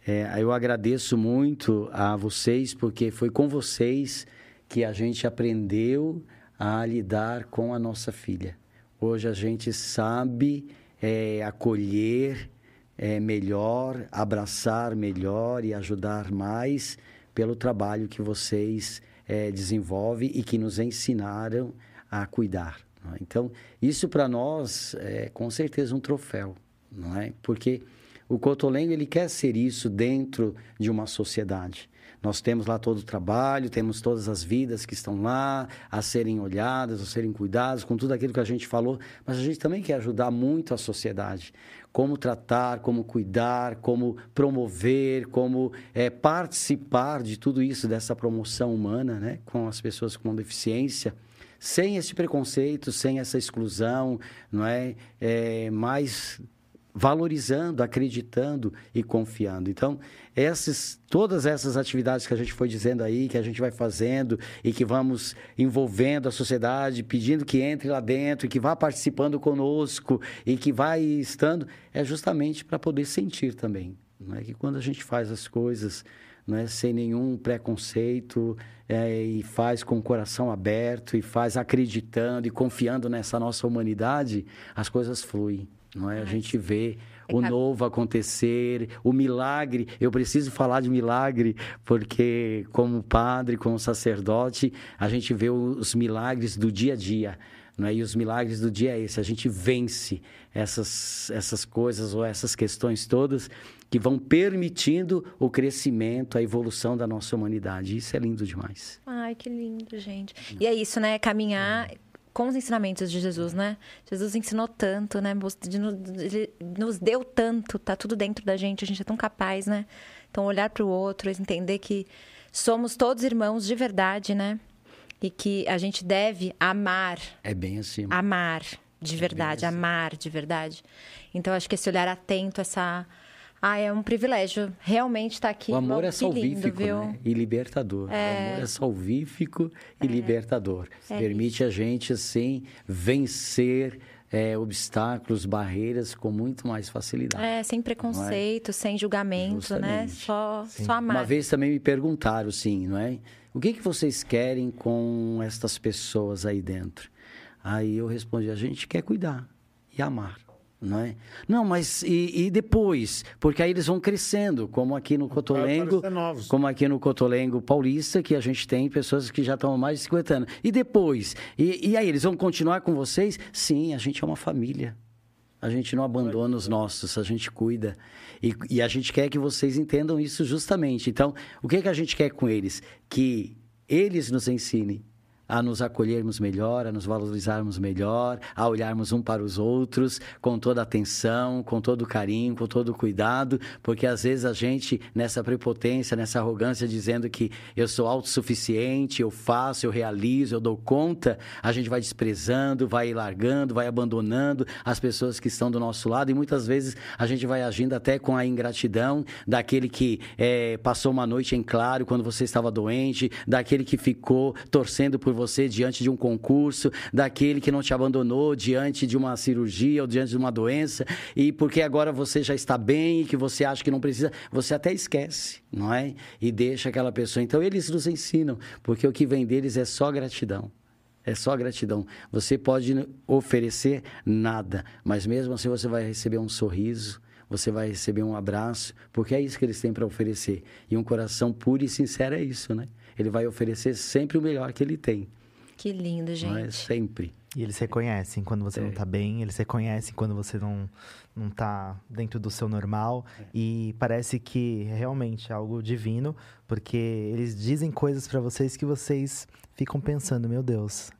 é, eu agradeço muito a vocês, porque foi com vocês que a gente aprendeu a lidar com a nossa filha. Hoje a gente sabe é, acolher é, melhor, abraçar melhor e ajudar mais pelo trabalho que vocês é, desenvolvem e que nos ensinaram a cuidar. É? Então, isso para nós é com certeza um troféu, não é? Porque o Cotolengo ele quer ser isso dentro de uma sociedade. Nós temos lá todo o trabalho, temos todas as vidas que estão lá a serem olhadas, a serem cuidadas, com tudo aquilo que a gente falou, mas a gente também quer ajudar muito a sociedade. Como tratar, como cuidar, como promover, como é, participar de tudo isso, dessa promoção humana, né, com as pessoas com deficiência sem esse preconceito, sem essa exclusão, não é? é mais valorizando, acreditando e confiando. Então, essas, todas essas atividades que a gente foi dizendo aí, que a gente vai fazendo e que vamos envolvendo a sociedade, pedindo que entre lá dentro, que vá participando conosco e que vai estando, é justamente para poder sentir também. Não é que quando a gente faz as coisas é sem nenhum preconceito é, e faz com o coração aberto e faz acreditando e confiando nessa nossa humanidade, as coisas fluem não é? A gente vê o novo acontecer, o milagre. Eu preciso falar de milagre porque, como padre, como sacerdote, a gente vê os milagres do dia a dia. Não é? E os milagres do dia é esse. A gente vence essas, essas coisas ou essas questões todas que vão permitindo o crescimento, a evolução da nossa humanidade. Isso é lindo demais. Ai, que lindo, gente. E é isso, né? Caminhar com os ensinamentos de Jesus, né? Jesus ensinou tanto, né? Ele nos deu tanto, tá tudo dentro da gente, a gente é tão capaz, né? Então, olhar para o outro, entender que somos todos irmãos de verdade, né? E que a gente deve amar. É bem assim. Amar de é verdade, assim. amar de verdade. Então, acho que esse olhar atento, essa ah, é um privilégio realmente estar aqui. O amor Bom, é salvífico lindo, né? e libertador. É... O amor é salvífico e é... libertador. É Permite isso. a gente, assim, vencer é, obstáculos, barreiras com muito mais facilidade. É, sem preconceito, sem julgamento, né? Justamente. né? Só, só amar. Uma vez também me perguntaram, sim, não é? O que, que vocês querem com estas pessoas aí dentro? Aí eu respondi, a gente quer cuidar e amar. Não, é? não, mas e, e, depois? Porque aí eles vão crescendo, como aqui no Cotolengo, como aqui no Cotolengo Paulista, que a gente tem pessoas que já estão há mais de 50 anos. E depois? E, e aí, eles vão continuar com vocês? Sim, a gente é uma família. A gente não abandona os nossos, a gente cuida. E, e a gente quer que vocês entendam isso justamente. Então, o que, que a gente quer com eles? Que eles nos ensinem a nos acolhermos melhor, a nos valorizarmos melhor, a olharmos um para os outros com toda atenção, com todo carinho, com todo cuidado, porque às vezes a gente, nessa prepotência, nessa arrogância, dizendo que eu sou autossuficiente, eu faço, eu realizo, eu dou conta, a gente vai desprezando, vai largando, vai abandonando as pessoas que estão do nosso lado e muitas vezes a gente vai agindo até com a ingratidão daquele que é, passou uma noite em claro quando você estava doente, daquele que ficou torcendo por você diante de um concurso, daquele que não te abandonou diante de uma cirurgia ou diante de uma doença, e porque agora você já está bem e que você acha que não precisa, você até esquece, não é? E deixa aquela pessoa. Então eles nos ensinam, porque o que vem deles é só gratidão. É só gratidão. Você pode oferecer nada, mas mesmo assim você vai receber um sorriso, você vai receber um abraço, porque é isso que eles têm para oferecer. E um coração puro e sincero é isso, né? Ele vai oferecer sempre o melhor que ele tem. Que lindo, gente. Não é? Sempre. E eles reconhecem quando você é. não está bem, eles reconhecem quando você não, não tá dentro do seu normal. É. E parece que realmente é algo divino, porque eles dizem coisas para vocês que vocês ficam pensando, meu Deus,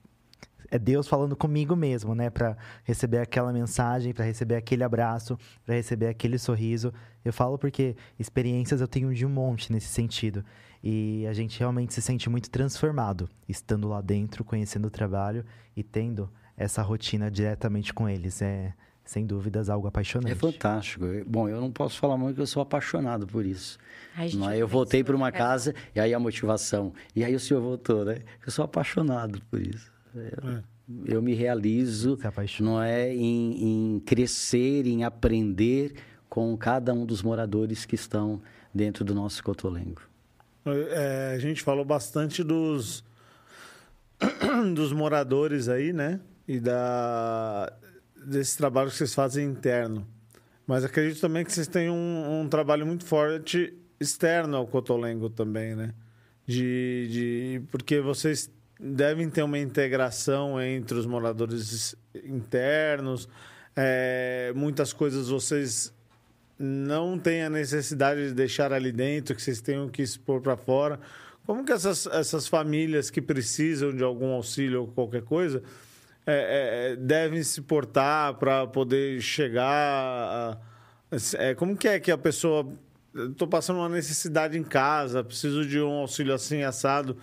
é Deus falando comigo mesmo, né? Para receber aquela mensagem, para receber aquele abraço, para receber aquele sorriso. Eu falo porque experiências eu tenho de um monte nesse sentido. E a gente realmente se sente muito transformado estando lá dentro, conhecendo o trabalho e tendo essa rotina diretamente com eles. É, sem dúvidas, algo apaixonante. É fantástico. Bom, eu não posso falar muito que eu sou apaixonado por isso. Ai, não é? Eu voltei para uma casa e aí a motivação. E aí o senhor voltou, né? Eu sou apaixonado por isso. Eu, é. eu me realizo, não é, em, em crescer, em aprender com cada um dos moradores que estão dentro do nosso Cotolengo. É, a gente falou bastante dos, (clears throat) dos moradores aí, né? E da, desse trabalho que vocês fazem interno. Mas acredito também que vocês têm um, um trabalho muito forte externo ao Cotolengo também, né? De, de, porque vocês devem ter uma integração entre os moradores internos. É, muitas coisas vocês não tem a necessidade de deixar ali dentro, que vocês tenham que expor para fora. Como que essas, essas famílias que precisam de algum auxílio ou qualquer coisa é, é, devem se portar para poder chegar? A, é, como que é que a pessoa... Estou passando uma necessidade em casa, preciso de um auxílio assim, assado,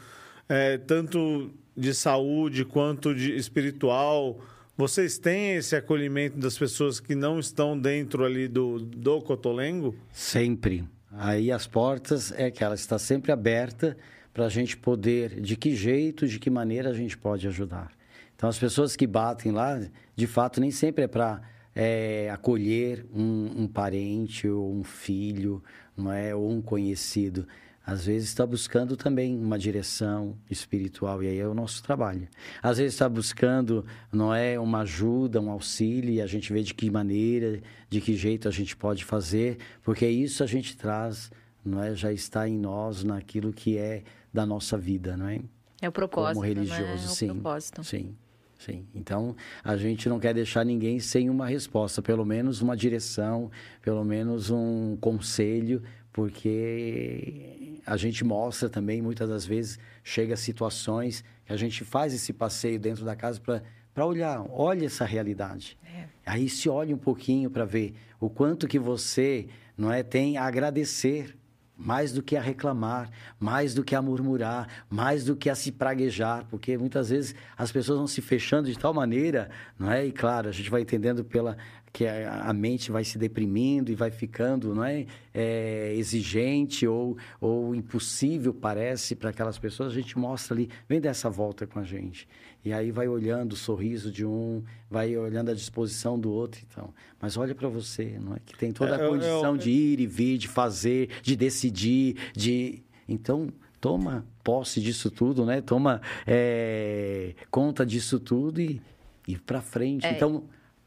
é, tanto de saúde quanto de espiritual. Vocês têm esse acolhimento das pessoas que não estão dentro ali do, do Cotolengo? Sempre. Aí as portas é que ela está sempre aberta para a gente poder, de que jeito, de que maneira a gente pode ajudar. Então as pessoas que batem lá, de fato, nem sempre é para é, acolher um, um, parente ou um filho, não é, ou um conhecido às vezes está buscando também uma direção espiritual e aí é o nosso trabalho. Às vezes está buscando, não é, uma ajuda, um auxílio e a gente vê de que maneira, de que jeito a gente pode fazer, porque isso a gente traz, não é, já está em nós naquilo que é da nossa vida, não é? É o propósito, Como religioso, né? é o sim. Propósito. Sim. Sim. Então, a gente não quer deixar ninguém sem uma resposta, pelo menos uma direção, pelo menos um conselho, porque a gente mostra também, muitas das vezes, chega a situações que a gente faz esse passeio dentro da casa para olhar, olha essa realidade. É. Aí se olha um pouquinho para ver o quanto que você não é tem a agradecer mais do que a reclamar, mais do que a murmurar, mais do que a se praguejar, porque muitas vezes as pessoas vão se fechando de tal maneira, não é? E claro, a gente vai entendendo pela que a, a mente vai se deprimindo e vai ficando não é, é exigente ou, ou impossível, parece, para aquelas pessoas, a gente mostra ali, vem dessa volta com a gente. E aí vai olhando o sorriso de um, vai olhando a disposição do outro, então. Mas olha para você, não é? Que tem toda a é, condição eu, eu, de ir e vir, de fazer, de decidir, de... Então, toma posse disso tudo, né? Toma é, conta disso tudo e ir para frente. É. Então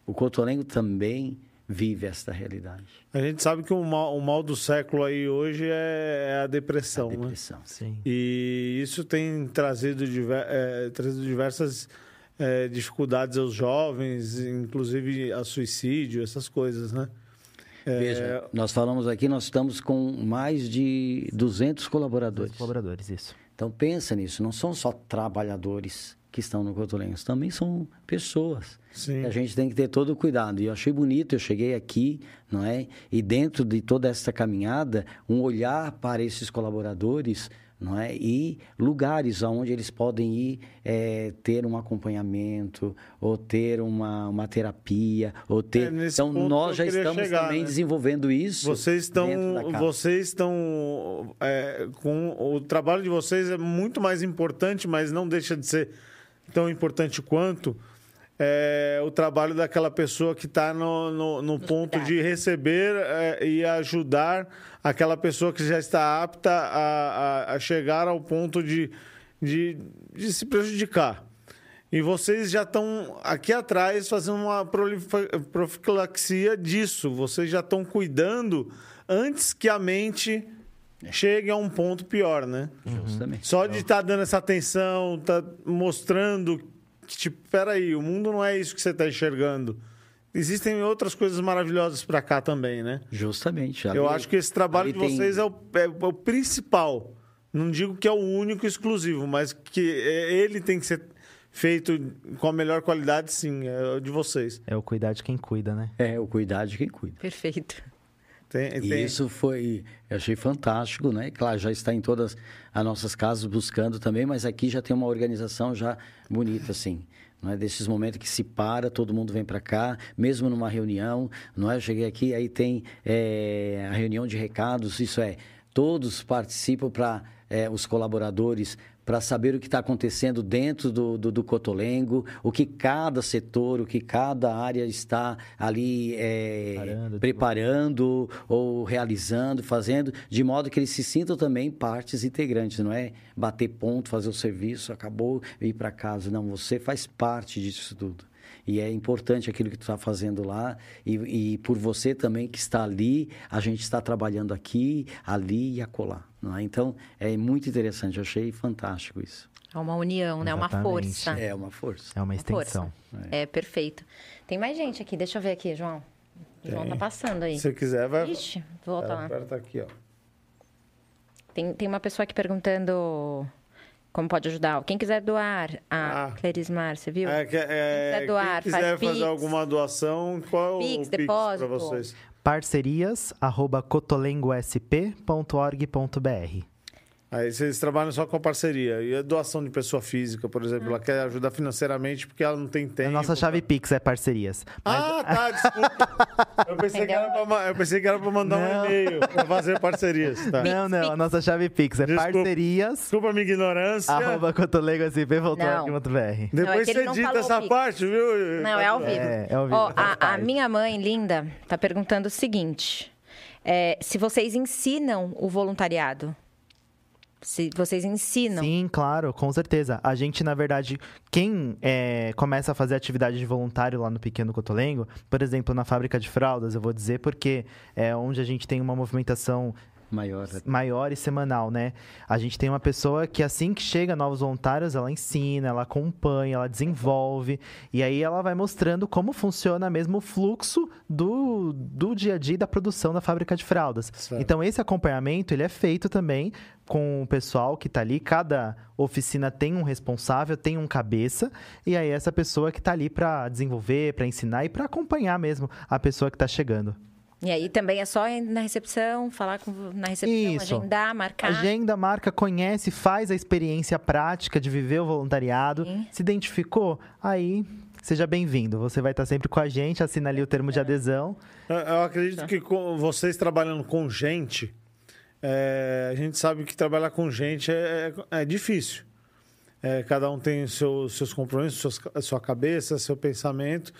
o Cotolengo também vive esta realidade. A gente sabe que o mal, o mal do século aí hoje é, é a depressão, a né? depressão, né? sim. E isso tem trazido, diver, é, trazido diversas é, dificuldades aos jovens, inclusive a suicídio, essas coisas, né? É, Veja, nós falamos aqui, nós estamos com mais de 200 colaboradores. 200 colaboradores, isso. Então pensa nisso, não são só trabalhadores que estão no Cotolenhos, também são pessoas. Sim. a gente tem que ter todo o cuidado. E eu achei bonito, eu cheguei aqui, não é? E dentro de toda essa caminhada, um olhar para esses colaboradores, não é? E lugares aonde eles podem ir é, ter um acompanhamento, ou ter uma, uma terapia, ou ter. É, então nós já estamos chegar, também né? desenvolvendo isso. Vocês estão, vocês estão é, com o trabalho de vocês é muito mais importante, mas não deixa de ser tão importante quanto é, o trabalho daquela pessoa que está no, no, no ponto de receber é, e ajudar aquela pessoa que já está apta a, a, a chegar ao ponto de, de, de, se prejudicar. E vocês já estão aqui atrás fazendo uma profilaxia disso. Vocês já estão cuidando antes que a mente chegue a um ponto pior, né? Justamente. Só de estar tá dando essa atenção, tá mostrando que, tipo, peraí, o mundo não é isso que você está enxergando. Existem outras coisas maravilhosas para cá também, né? Justamente. Ali, Eu acho que esse trabalho de vocês tem... é, o, é, o, principal. Não digo que é o único exclusivo, mas que é, ele tem que ser feito com a melhor qualidade, sim, é o de vocês. É o cuidar de quem cuida, né? É o cuidar de quem cuida. Perfeito. Tem, tem... E isso foi, eu achei fantástico, né? Claro, já está em todas as nossas casas buscando também, mas aqui já tem uma organização já bonita, assim. Não é desses momentos que se para, todo mundo vem para cá, mesmo numa reunião, não é? Eu cheguei aqui, aí tem é, a reunião de recados, isso é, todos participam para é, eh, os colaboradores para saber o que está acontecendo dentro do, do, do, Cotolengo, o que cada setor, o que cada área está ali é, preparando ou realizando, fazendo, de modo que eles se sintam também partes integrantes, não é bater ponto, fazer o serviço, acabou, ir para casa. Não, você faz parte disso tudo. E é importante aquilo que tu está fazendo lá. E, e, por você também que está ali, a gente está trabalhando aqui, ali e acolá. É? Então, é muito interessante. Eu achei fantástico isso. É uma união, né? Uma força. É uma força. É uma extensão. É. é. perfeito. Tem mais gente aqui. Deixa eu ver aqui, João. O João tá passando aí. Se você quiser, vai. Ixi, volta lá. Aperta aqui, ó. Tem, tem uma pessoa aqui perguntando como pode ajudar. Quem quiser doar, a Ah. Clerismar, você viu? É, é, quiser doar, quem quiser faz fazer Pix. alguma doação, qual Pix, o Pix depósito. vocês? Parcerias, arroba cotolengosp.org.br. Aí vocês trabalham só com a parceria. E a doação de pessoa física, por exemplo, ela quer ajudar financeiramente porque ela não tem tempo. A nossa chave Pix é parcerias. Mas- Ah, tá, desculpa. (laughs) Eu pensei, que era pra, ma- eu pensei que era pra mandar Não. um e-mail pra fazer parcerias. Tá. não, não, a nossa chave Pix é Desculpa. parcerias, Desculpa a minha ignorância. arroba é Depois ele você edita essa Pix. parte, viu? Não, é ao vivo. É, é ao vivo, faz a, a minha mãe, linda, tá perguntando o seguinte: é, se vocês ensinam o voluntariado. Se vocês ensinam. Sim, claro, com certeza. A gente, na verdade, quem é, começa a fazer atividade de voluntário lá no Pequeno Cotolengo, por exemplo, na fábrica de fraldas, eu vou dizer porque é onde a gente tem uma movimentação Maior. maior e semanal, né? A gente tem uma pessoa que assim que chega novos voluntários, ela ensina, ela acompanha, ela desenvolve e aí ela vai mostrando como funciona mesmo o fluxo do, do dia a dia da produção da fábrica de fraldas. Certo. Então esse acompanhamento ele é feito também com o pessoal que está ali. Cada oficina tem um responsável, tem um cabeça e aí essa pessoa que está ali para desenvolver, para ensinar e para acompanhar mesmo a pessoa que está chegando. E aí também é só ir na recepção, falar com, na recepção, Isso. agendar, marcar. Agenda, marca, conhece, faz a experiência prática de viver o voluntariado. Sim. Se identificou? Aí, seja bem-vindo. Você vai estar sempre com a gente, assina ali o termo de adesão. Eu, acredito que com vocês trabalhando com gente, é, a gente sabe que trabalhar com gente é, é difícil. É, cada um tem seu, seus compromissos, suas, sua cabeça, seu pensamento.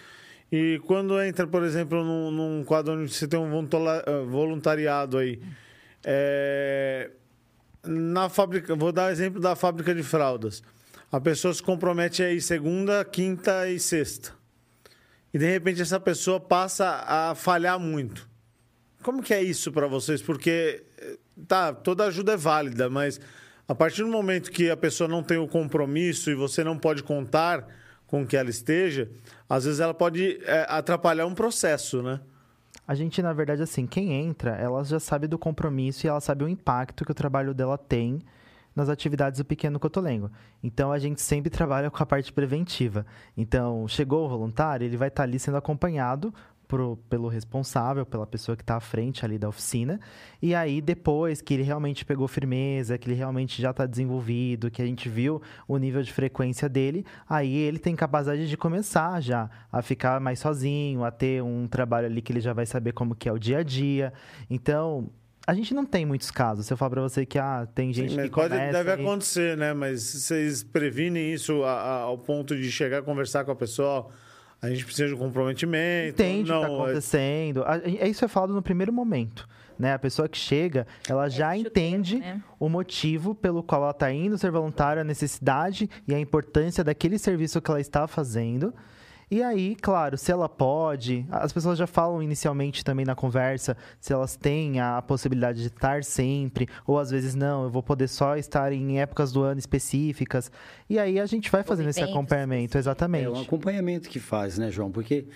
E quando entra, por exemplo, num, num quadro onde você tem um eh, voluntariado aí, é, na fábrica, vou dar exemplo da fábrica de fraldas. A pessoa se compromete aí segunda, quinta e sexta. E de repente essa pessoa passa a falhar muito. Como que é isso para vocês? Porque eh, tá, toda ajuda é válida, mas a partir do momento que a pessoa não tem o compromisso e você não pode contar com que ela esteja, às vezes ela pode eh, atrapalhar um processo, né? A gente, na verdade, assim, quem entra, ela já sabe do compromisso e ela sabe o impacto que o trabalho dela tem nas atividades do Pequeno Cotolengo. Então, a gente sempre trabalha com a parte preventiva. Então, chegou o voluntário, ele vai estar ali sendo acompanhado pro- pelo responsável, pela pessoa que está à frente ali da oficina. E aí, depois que ele realmente pegou firmeza, que ele realmente já está desenvolvido, que a gente viu o nível de frequência dele, aí ele tem capacidade de começar já a ficar mais sozinho, a ter um trabalho ali que ele já vai saber como que é o dia a dia. Então, a gente não tem muitos casos. Se eu falar para você que ah, tem gente Mas que pode, começa deve e- acontecer, né? Mas vocês previnem isso a- a- ao ponto de chegar a conversar com a pessoa? ó, A gente precisa de um comprometimento? entende o que está não, é- acontecendo. É isso é falado no primeiro momento. Né? A pessoa que chega, ela já chuteiro, entende né? o motivo pelo qual ela está indo ser voluntária, a necessidade e a importância daquele serviço que ela está fazendo. E aí, claro, se ela pode, as pessoas já falam inicialmente também na conversa se elas têm a possibilidade de estar sempre, ou às vezes não, eu vou poder só estar em épocas do ano específicas. E aí a gente vai fazendo esse acompanhamento, exatamente. É um acompanhamento que faz, né, João? Porque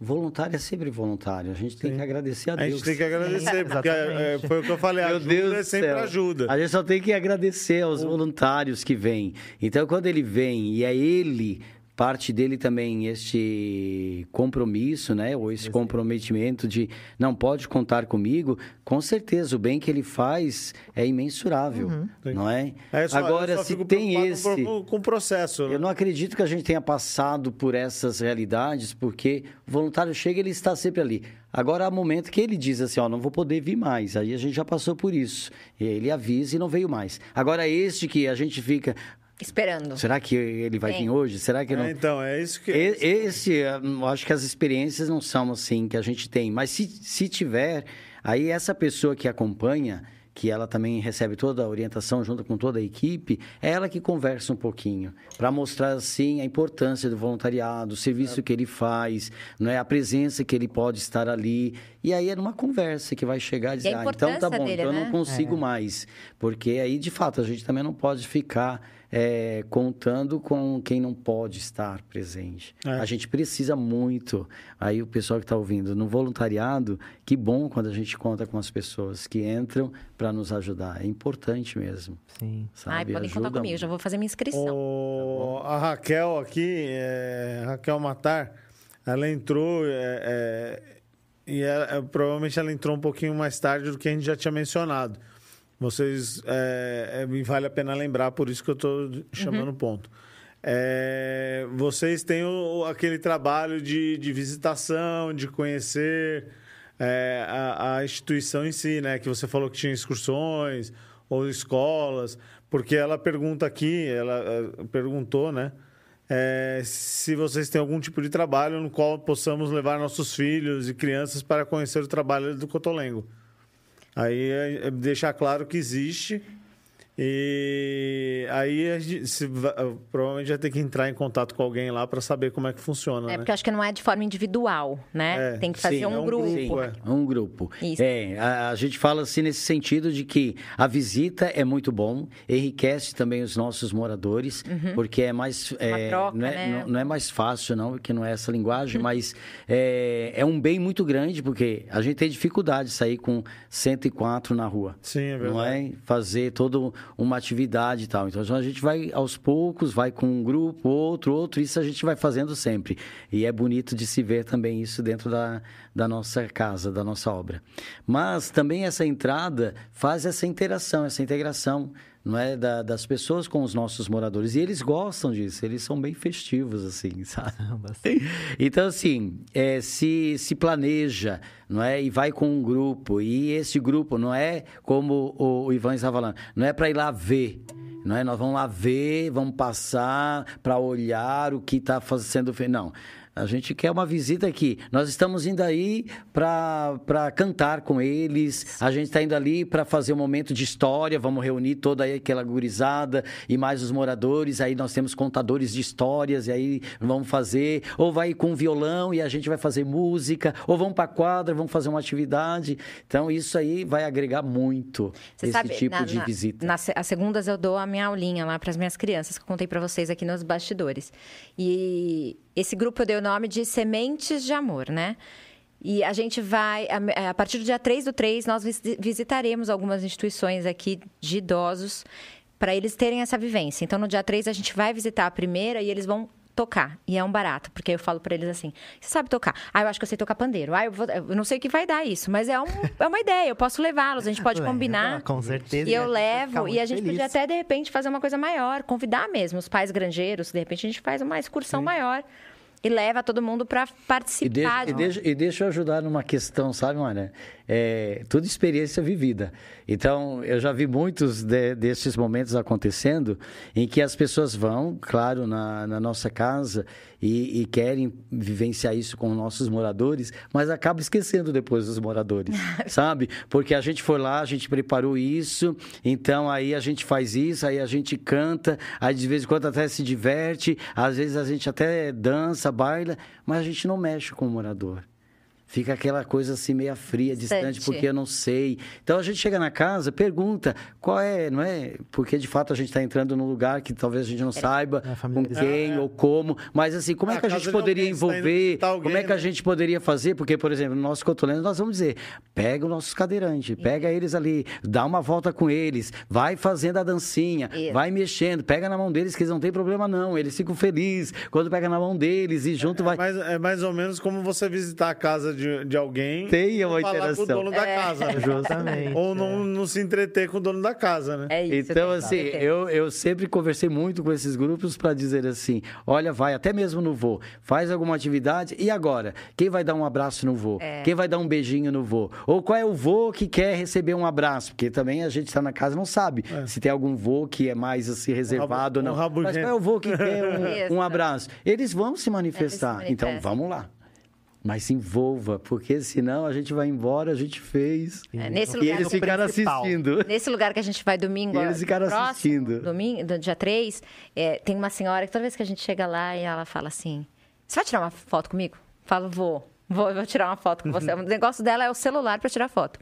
voluntário é sempre voluntário. A gente tem que agradecer a A Deus. gente tem que agradecer, (laughs) porque Exatamente. é, foi o que eu falei, Meu ajuda Deus é sempre céu. ajuda. A gente só tem que agradecer aos voluntários que vêm. Então, quando ele vem e é ele, parte dele também este compromisso, né? Ou esse comprometimento de não pode contar comigo, com certeza o bem que ele faz é imensurável, não é? É, eu só- Agora, eu só se fico tem esse... com, o processo, né? Eu não acredito que a gente tenha passado por essas realidades, porque o voluntário chega e ele está sempre ali. Agora há momento que ele diz assim, ó, não vou poder vir mais. Aí a gente já passou por isso. E aí ele avisa e não veio mais. Agora este que a gente fica, Esperando. será que ele vai Sim. vir hoje? Será que não? É, então, é isso que... E- Esse, eu acho que as experiências não são assim que a gente tem. Mas se, se tiver, aí essa pessoa que acompanha, que ela também recebe toda a orientação junto com toda a equipe, é ela que conversa um pouquinho, para mostrar assim a importância do voluntariado, o serviço que ele faz, não é a presença que ele pode estar ali. E aí é numa conversa que vai chegar e dizer, a ah, então tá bom, dele, então eu né? não consigo mais. Porque aí, de fato, a gente também não pode ficar é, contando com quem não pode estar presente. É. A gente precisa muito. Aí o pessoal que está ouvindo, no voluntariado, que bom quando a gente conta com as pessoas que entram para nos ajudar. É importante mesmo. Sim. Sabe? Ai, podem contar comigo, já vou fazer minha inscrição. O... Tá a Raquel aqui, é... Raquel Matar, ela entrou é, é, e ela, provavelmente ela entrou um pouquinho mais tarde do que a gente já tinha mencionado. Vocês, é, é, vale a pena lembrar, por isso que eu estou chamando uhum. ponto. É, vocês têm o, aquele trabalho de, de visitação, de conhecer é, a, a, instituição em si, né? Que você falou que tinha excursões ou escolas, porque ela pergunta aqui, ela é, perguntou, né? É, se vocês têm algum tipo de trabalho no qual possamos levar nossos filhos e crianças para conhecer o trabalho do Cotolengo. Aí é, é deixar claro que existe e aí a gente se, provavelmente vai ter que entrar em contato com alguém lá para saber como é que funciona. É, né? porque acho que não é de forma individual, né? É, Tem que fazer sim, um, é um, grupo. grupo é. Um grupo. Isso. É, a, a, gente fala assim nesse sentido de que a visita é muito bom, enriquece também os nossos moradores, uhum. porque é mais. É, troca, não, é, né? não, não, é mais fácil, não, porque não é essa linguagem, mas é, é um bem muito grande, porque a gente tem dificuldade de sair com 104 na rua. Sim, é verdade. Não é? Fazer todo uma atividade e tal. Então a gente vai aos poucos, vai com um grupo, outro, outro, isso a gente vai fazendo sempre. E é bonito de se ver também isso dentro da, da nossa casa, da nossa obra. Mas também essa entrada faz essa interação, essa integração não é? Da, das pessoas com os nossos moradores. E eles gostam disso eles são bem festivos assim (laughs) sabe? Então assim é, se se planeja não é? E vai com um grupo. E esse grupo não é como o, o Ivan estava falando não é para ir lá ver não é? Nós vamos lá ver vamos passar para olhar o que está sendo feito não a gente quer uma visita aqui. Nós estamos indo aí para cantar com eles. A gente está indo ali para fazer um momento de história. Vamos reunir toda aí aquela gurizada e mais os moradores. Aí nós temos contadores de histórias e aí vamos fazer. Ou vai com violão e a gente vai fazer música. Ou vamos para a quadra, vamos fazer uma atividade. Então isso aí vai agregar muito Você esse sabe, tipo na, de na, visita. Nas as segundas eu dou a minha aulinha lá para as minhas crianças que eu contei para vocês aqui nos bastidores. E esse grupo eu dei o nome de Sementes de Amor, né? E a gente vai, a, partir do dia 3 do 3, nós visitaremos algumas instituições aqui de idosos para eles terem essa vivência. Então, no dia 3, a gente vai visitar a primeira e eles vão tocar. E é um barato, porque eu falo para eles assim: você sabe tocar? Ah, eu acho que eu sei tocar pandeiro. Ah, eu, vou, eu não sei o que vai dar isso, mas é, um, é uma ideia, eu posso levá-los, a gente pode (laughs) combinar. Com certeza. E eu levo, e a gente feliz. podia até, de repente, fazer uma coisa maior, convidar mesmo os pais granjeiros, de repente a gente faz uma excursão Sim. maior e leva todo mundo para participar. E deixa, e, deixa, e deixa, eu ajudar numa questão, sabe, Maria? É, tudo experiência vivida. Então, eu já vi muitos de, desses momentos acontecendo em que as pessoas vão, claro, na, na nossa casa e, e, querem vivenciar isso com nossos moradores, mas acaba esquecendo depois dos moradores, (laughs) sabe? Porque a gente foi lá, a gente preparou isso, então aí a gente faz isso, aí a gente canta, aí de vez em quando até se diverte, às vezes a gente até dança, baila, mas a gente não mexe com o morador fica aquela coisa assim meia fria, distante, distante, porque eu não sei. Então a gente chega na casa, pergunta qual é, não é? Porque de fato a gente está entrando num lugar que talvez a gente não é. saiba é com quem é, ou como, mas assim, como é, é que a gente poderia tá envolver? Alguém, como é que a né? gente poderia fazer? Porque, por exemplo, no nosso cotoleno nós vamos dizer, pega os nossos cadeirantes, pega eles ali, dá uma volta com eles, vai fazendo a dancinha, Isso. vai mexendo, pega na mão deles que eles não tem problema não, eles ficam felizes quando pega na mão deles e junto vai... Mais, é mais ou menos como você visitar a casa de, de alguém. Tenha uma falar interação. com o dono da é. casa. Né? Justamente. Ou não, não se entreter com o dono da casa, né? É isso. Então, assim, eu, eu sempre conversei muito com esses grupos para dizer assim: olha, vai, até mesmo no voo, faz alguma atividade. E agora? Quem vai dar um abraço no voo? É. Quem vai dar um beijinho no voo? Ou qual é o voo que quer receber um abraço? Porque também a gente está na casa não sabe é. se tem algum voo que é mais assim reservado um rabo, ou não. Um Mas qual é o voo que quer um, (laughs) um abraço? Eles vão se manifestar. Manifestam. Então, vamos lá mas se envolva, porque senão a gente vai embora, a gente fez. É, nesse e lugar, eles ficaram principal. assistindo. Nesse lugar que a gente vai domingo, e eles ficaram próximo, assistindo. Domingo, do dia 3, é, tem uma senhora que toda vez que a gente chega lá e ela fala assim: Você vai tirar uma foto comigo? Falo, vou. Vou, vou tirar uma foto com você. (laughs) o negócio dela é o celular para tirar foto.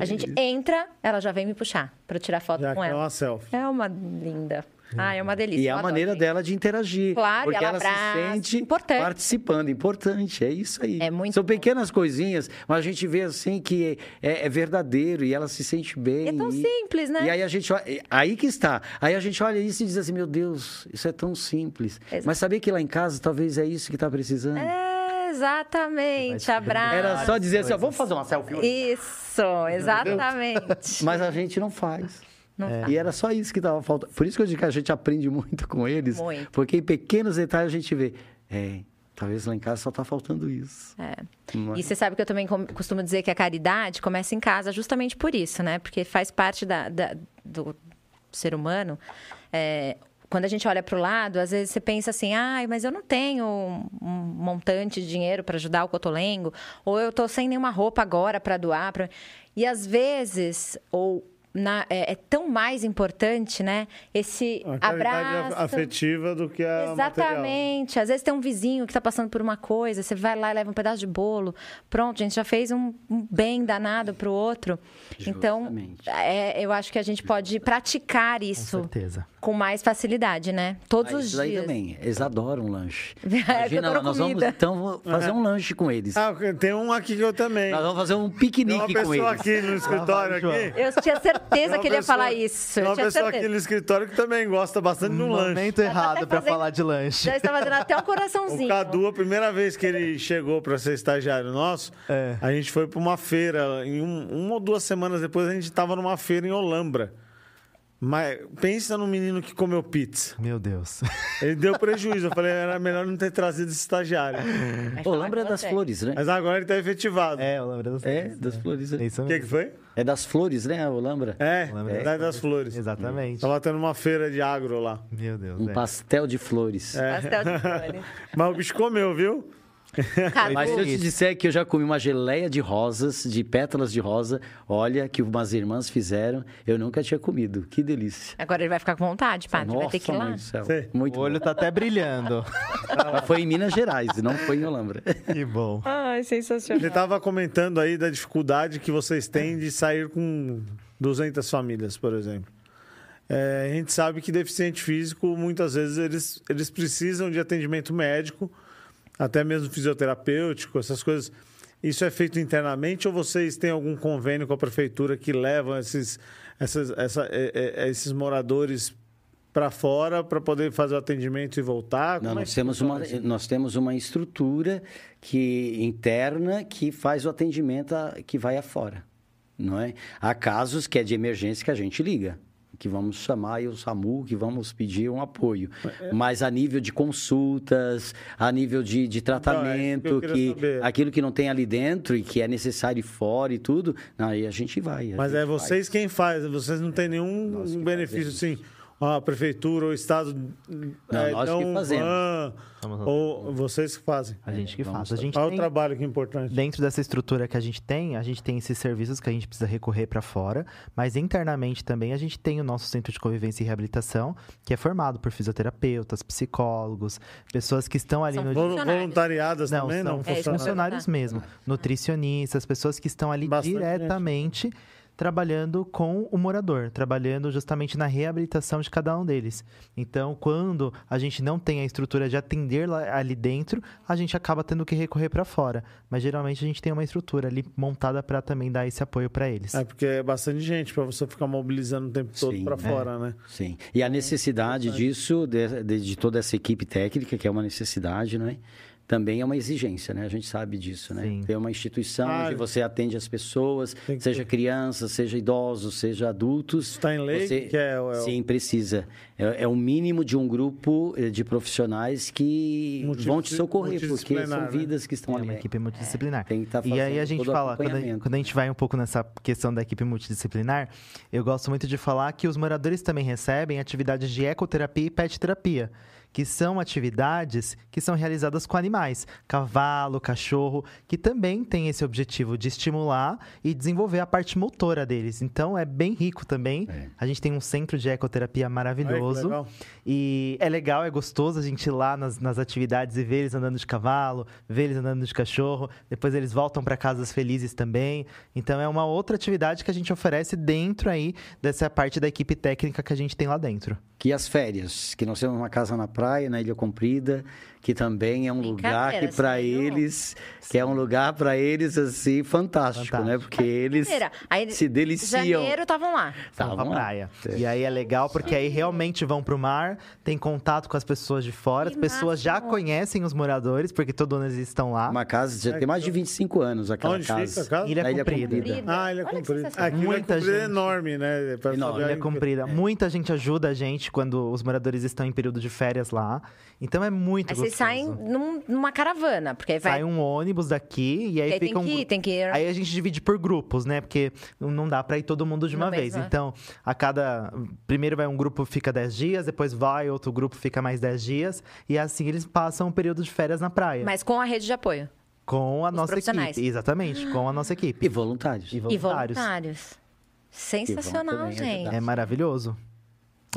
A gente entra, ela já vem me puxar para tirar foto já com ela. É uma selfie. É uma linda. Ah, é uma delícia. E é a maneira adoro, dela de interagir. Claro, porque ela, ela, se sente importante. participando. Importante, é isso aí. É muito São bom. pequenas coisinhas, mas a gente vê assim que é, é verdadeiro e ela se sente bem. É tão e, simples, né? E aí a gente aí que está. Aí a gente olha isso e diz assim, meu Deus, isso é tão simples. Exato. Mas sabia que lá em casa talvez é isso que está precisando? É, exatamente. Abraço. Era só dizer assim, ó, vamos fazer uma selfie hoje? Isso, exatamente. Mas a gente não faz. Não É. faz. E era só isso que estava faltando. Por isso que eu digo que a gente aprende muito com eles. Muito. Porque em pequenos detalhes a gente vê. É, talvez lá em casa só está faltando isso. É. É? E você sabe que eu também costumo dizer que a caridade começa em casa justamente por isso, né? Porque faz parte da, da- do ser humano. É, quando a gente olha para o lado, às vezes você pensa assim, ai, mas eu não tenho um montante de dinheiro para ajudar o cotolengo, ou eu tô sem nenhuma roupa agora para doar. Pra... E às vezes, ou na- é, é tão mais importante, né? Esse A abraço. afetiva do que a material. Exatamente. Às vezes tem um vizinho que está passando por uma coisa, você vai lá e leva um pedaço de bolo. Pronto, a gente já fez um, um bem danado para o outro. Então, Justamente. é, eu acho que a gente pode praticar Com isso certeza. Com mais facilidade, né? Todos Ah, os dias. também. Eles adoram lanche. (laughs) É, Imagina, adoro nós vamos então fazer um lanche com eles. Ah, tem um aqui que eu também. Nós vamos fazer um Tem uma piquenique com pessoa eles. aqui no escritório aqui. Eu tinha certeza Tem uma que ele ia pessoa- falar isso. Tem uma pessoa aqui certeza. no escritório que também gosta bastante de um lanche. Momento tá errado fazendo- falar de lanche. Já estava dando até um (laughs) O coraçãozinho. Cadu, a primeira vez que ele chegou para ser estagiário nosso, É. a gente foi para uma feira. Em um- uma ou duas semanas depois, a gente estava numa feira em Olambra. Mas pensa no menino que comeu pizza. Meu Deus. (laughs) Ele deu prejuízo. Eu falei, era melhor não ter trazido esse estagiário. Vai Ô, falar lembra com das você. flores, né? Mas agora ele está efetivado. É, eu lembro das É, das flores. É né? isso O que, mesmo. que foi? É das flores, né, o Lambra? É, Lembra Cidade das Flores. Exatamente. Tava tendo uma feira de agro lá. Meu Deus. Um é. pastel de flores. Pastel de flores. (laughs) Mas o bicho comeu, viu? Mas se eu te disser que eu já comi uma geleia de rosas, de pétalas de rosa, olha, que umas irmãs fizeram, eu nunca tinha comido. Que delícia. Agora ele vai ficar com vontade, padre. vai ter que ir lá. Muito O olho tá até brilhando. bom. Foi em Minas Gerais, não foi em Olambra. que bom. Ai, sensacional. Ele estava comentando aí da dificuldade que vocês têm de sair com 200 famílias, por exemplo. É, a gente sabe que deficiente físico, muitas vezes, eles, eles precisam de atendimento médico, até mesmo fisioterapêutico, essas coisas. Isso é feito internamente ou vocês têm algum convênio com a prefeitura que levam esses, essas, essa- é, é, esses moradores para fora para poder fazer o atendimento e voltar? Não, é nós, temos uma, nós temos uma estrutura que interna que faz o atendimento a- que vai afora. Não é? Há casos que é de emergência que a gente liga, que vamos chamar aí o SAMU, que vamos pedir um apoio. é Mas a nível de consultas, a nível de, de é tratamento, isso que que aquilo que não tem ali dentro e que é necessário fora e tudo, aí a gente vai. a Mas gente é vocês quem faz, vocês não têm nenhum benefício assim, a prefeitura ou o estado é, nós dão que fazemos. ou vocês que fazem. A gente que vamos faz. A gente Olha o tem, trabalho que é importante. dentro dessa estrutura que a gente tem, a gente tem esses serviços que a gente precisa recorrer para fora, mas internamente também a gente tem o nosso centro de convivência e reabilitação, que é formado por fisioterapeutas, psicólogos, pessoas que estão ali São no. Voluntariadas Não, também, são não? É, Funcionários. funcionários mesmo, nutricionistas, pessoas que estão ali Bastante diretamente trabalhando com o morador, trabalhando justamente na reabilitação de cada um deles. Então, quando a gente não tem a estrutura de atender lá, ali dentro, a gente acaba tendo que recorrer para fora. Mas geralmente a gente tem uma estrutura ali montada para também dar esse apoio para eles. É porque é bastante gente para você ficar mobilizando o tempo todo para é. fora, né? Sim. E a necessidade disso, de, de- de toda essa equipe técnica, que é uma necessidade, não é? Também é uma exigência, né? A gente sabe disso, né? Sim. Ter uma instituição Ah, onde você atende as pessoas, Tem seja ter. crianças, seja idosos, seja adultos. Está em lei, Você- que é, é o- Sim, precisa. É, é o mínimo de um grupo eh, de profissionais que Multi- vão te socorrer, porque são né? vias que estão É ali. uma equipe multidisciplinar. Tem que estar E aí a fazendo gente fala, quando a, quando a gente vai um pouco nessa questão da equipe multidisciplinar, eu gosto muito de falar que os moradores também recebem atividades de ecoterapia e pet terapia, que são atividades que são realizadas com animais, cavalo, cachorro, que também tem esse objetivo de estimular e desenvolver a parte motora deles. Então é bem rico também. É. A gente tem um centro de ecoterapia maravilhoso. E é legal, é gostoso a gente ir lá nas, nas atividades e ver eles andando de cavalo, ver eles andando de cachorro. Depois eles voltam para casas felizes também. Então é uma outra atividade que a gente oferece dentro aí dessa parte da equipe técnica que a gente tem lá dentro. Que as férias, que nós temos uma casa na praia, na Ilha Comprida, que também é um lugar que para eles, que é um lugar para eles assim fantástico, Fantástico. né? Porque eles Brincadeira. Aí, se deliciam. Janeiro estavam lá. Pra vamos lá. praia. E aí é legal porque aí realmente vão pro mar, tem contato com as pessoas de fora, Que as pessoas já máximo. conhecem os moradores, porque todo ano eles estão lá. Uma casa, já tem mais de 25 anos aquela Onde casa. fica a casa? Ilha Na Ilha Comprida. Comprida. Ah, é Olha sensacional. Aquilo Muita é comprido é gente. enorme, né? Pra Enorme. Ilha comprida. Muita gente ajuda a gente quando os moradores estão em período de férias lá. Então é muito Aí gostoso. vocês saem num- numa caravana, porque aí vai. Sai um ônibus daqui e aí fica tem um... que ir, tem que ir. Aí a gente divide por grupos, né? Porque não dá pra ir todo mundo de Uma vez, né? Então, a cada. Primeiro vai um grupo fica 10 dias, depois vai outro grupo fica mais 10 dias. E assim eles passam um período de férias na praia. Mas com a rede de apoio. Com a Os nossa profissionais. equipe. Exatamente, com a nossa equipe. E voluntários. E E voluntários. Sensacional, também gente. É maravilhoso.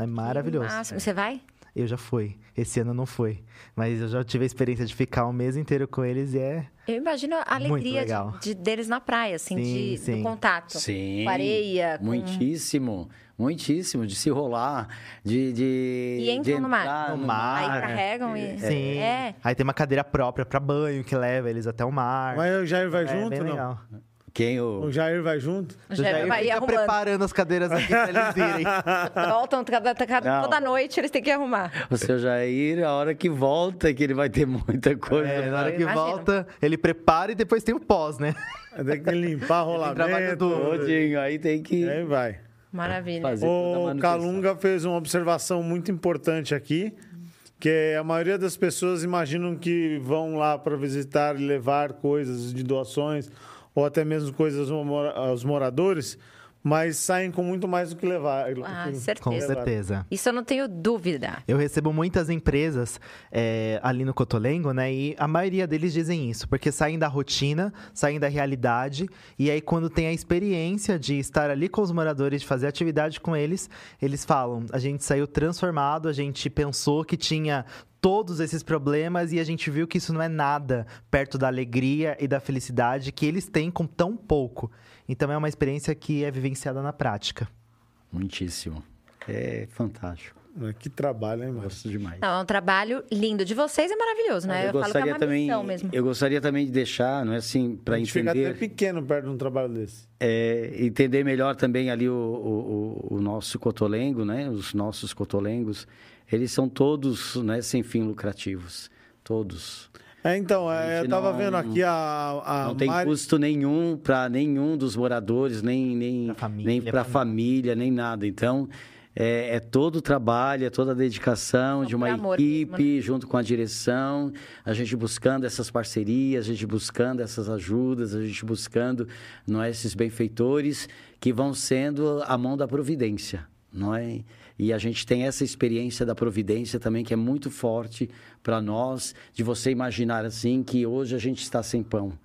É maravilhoso. Máximo. Você vai? Eu já fui. Esse ano não foi. Mas eu já tive a experiência de ficar um mês inteiro com eles e é. Eu imagino a alegria de, de- deles na praia, assim, Sim, de, sim. do contato. Sim. Com areia, com... Muitíssimo. Muitíssimo. De se rolar, de. de E entram de no mar. No no mar. Aí carregam e... Sim. É. Aí tem uma cadeira própria pra banho que leva eles até o mar. Mas o Jair vai é junto bem não? legal. Quem o. O Jair vai junto? O Já Jair vai fica arrumando. preparando as cadeiras aqui pra eles irem. (laughs) Voltam cada- cada- toda noite, eles têm que arrumar. O seu Jair, a hora que volta, que ele vai ter muita coisa. É, na hora que Imagino. volta, ele prepara e depois tem o pós, né? (laughs) Tem que limpar do- Todinho, aí tem que Aí vai. Maravilha. fazer O. Calunga fez uma observação muito importante aqui, que é a maioria das pessoas imaginam que vão lá para visitar e levar coisas de doações ou até mesmo coisas aos moradores, mas saem com muito mais do que levar. Ah, que- certeza. Com certeza. Isso eu não tenho dúvida. Eu recebo muitas empresas é, ali no Cotolengo, né? E a maioria deles dizem isso, porque saem da rotina, saem da realidade, e aí quando tem a experiência de estar ali com os moradores, de fazer atividade com eles, eles falam: a gente saiu transformado, a gente pensou que tinha todos esses problemas e a gente viu que isso não é nada perto da alegria e da felicidade que eles têm com tão pouco. Então é uma experiência que é vivenciada na prática. Muitíssimo. É fantástico. Que trabalho, hein, mano? Gosto demais. Não, é um trabalho lindo. De vocês é maravilhoso, né? Eu, falo que é uma também, missão mesmo. eu gostaria também de deixar, não é assim, para A gente fica até entender, pequeno perto de um trabalho desse. é, entender melhor também ali o, o, o- o nosso cotolengo, né? Os nossos cotolengos, eles são todos, né, sem fim lucrativos, todos. É, então, é, eu tava não- vendo aqui a, a não tem Mari- custo nenhum para nenhum dos moradores, nem nem Pra família, nem para pra família, nem nada. Então é, é todo o trabalho, é toda a dedicação de uma equipe mesmo, né? junto com a direção, a gente buscando essas parcerias, a gente buscando essas ajudas, a gente buscando não é, esses benfeitores que vão sendo a mão da providência, não é? E a gente tem essa experiência da providência também que é muito forte para nós, de você imaginar assim que hoje a gente está sem pão,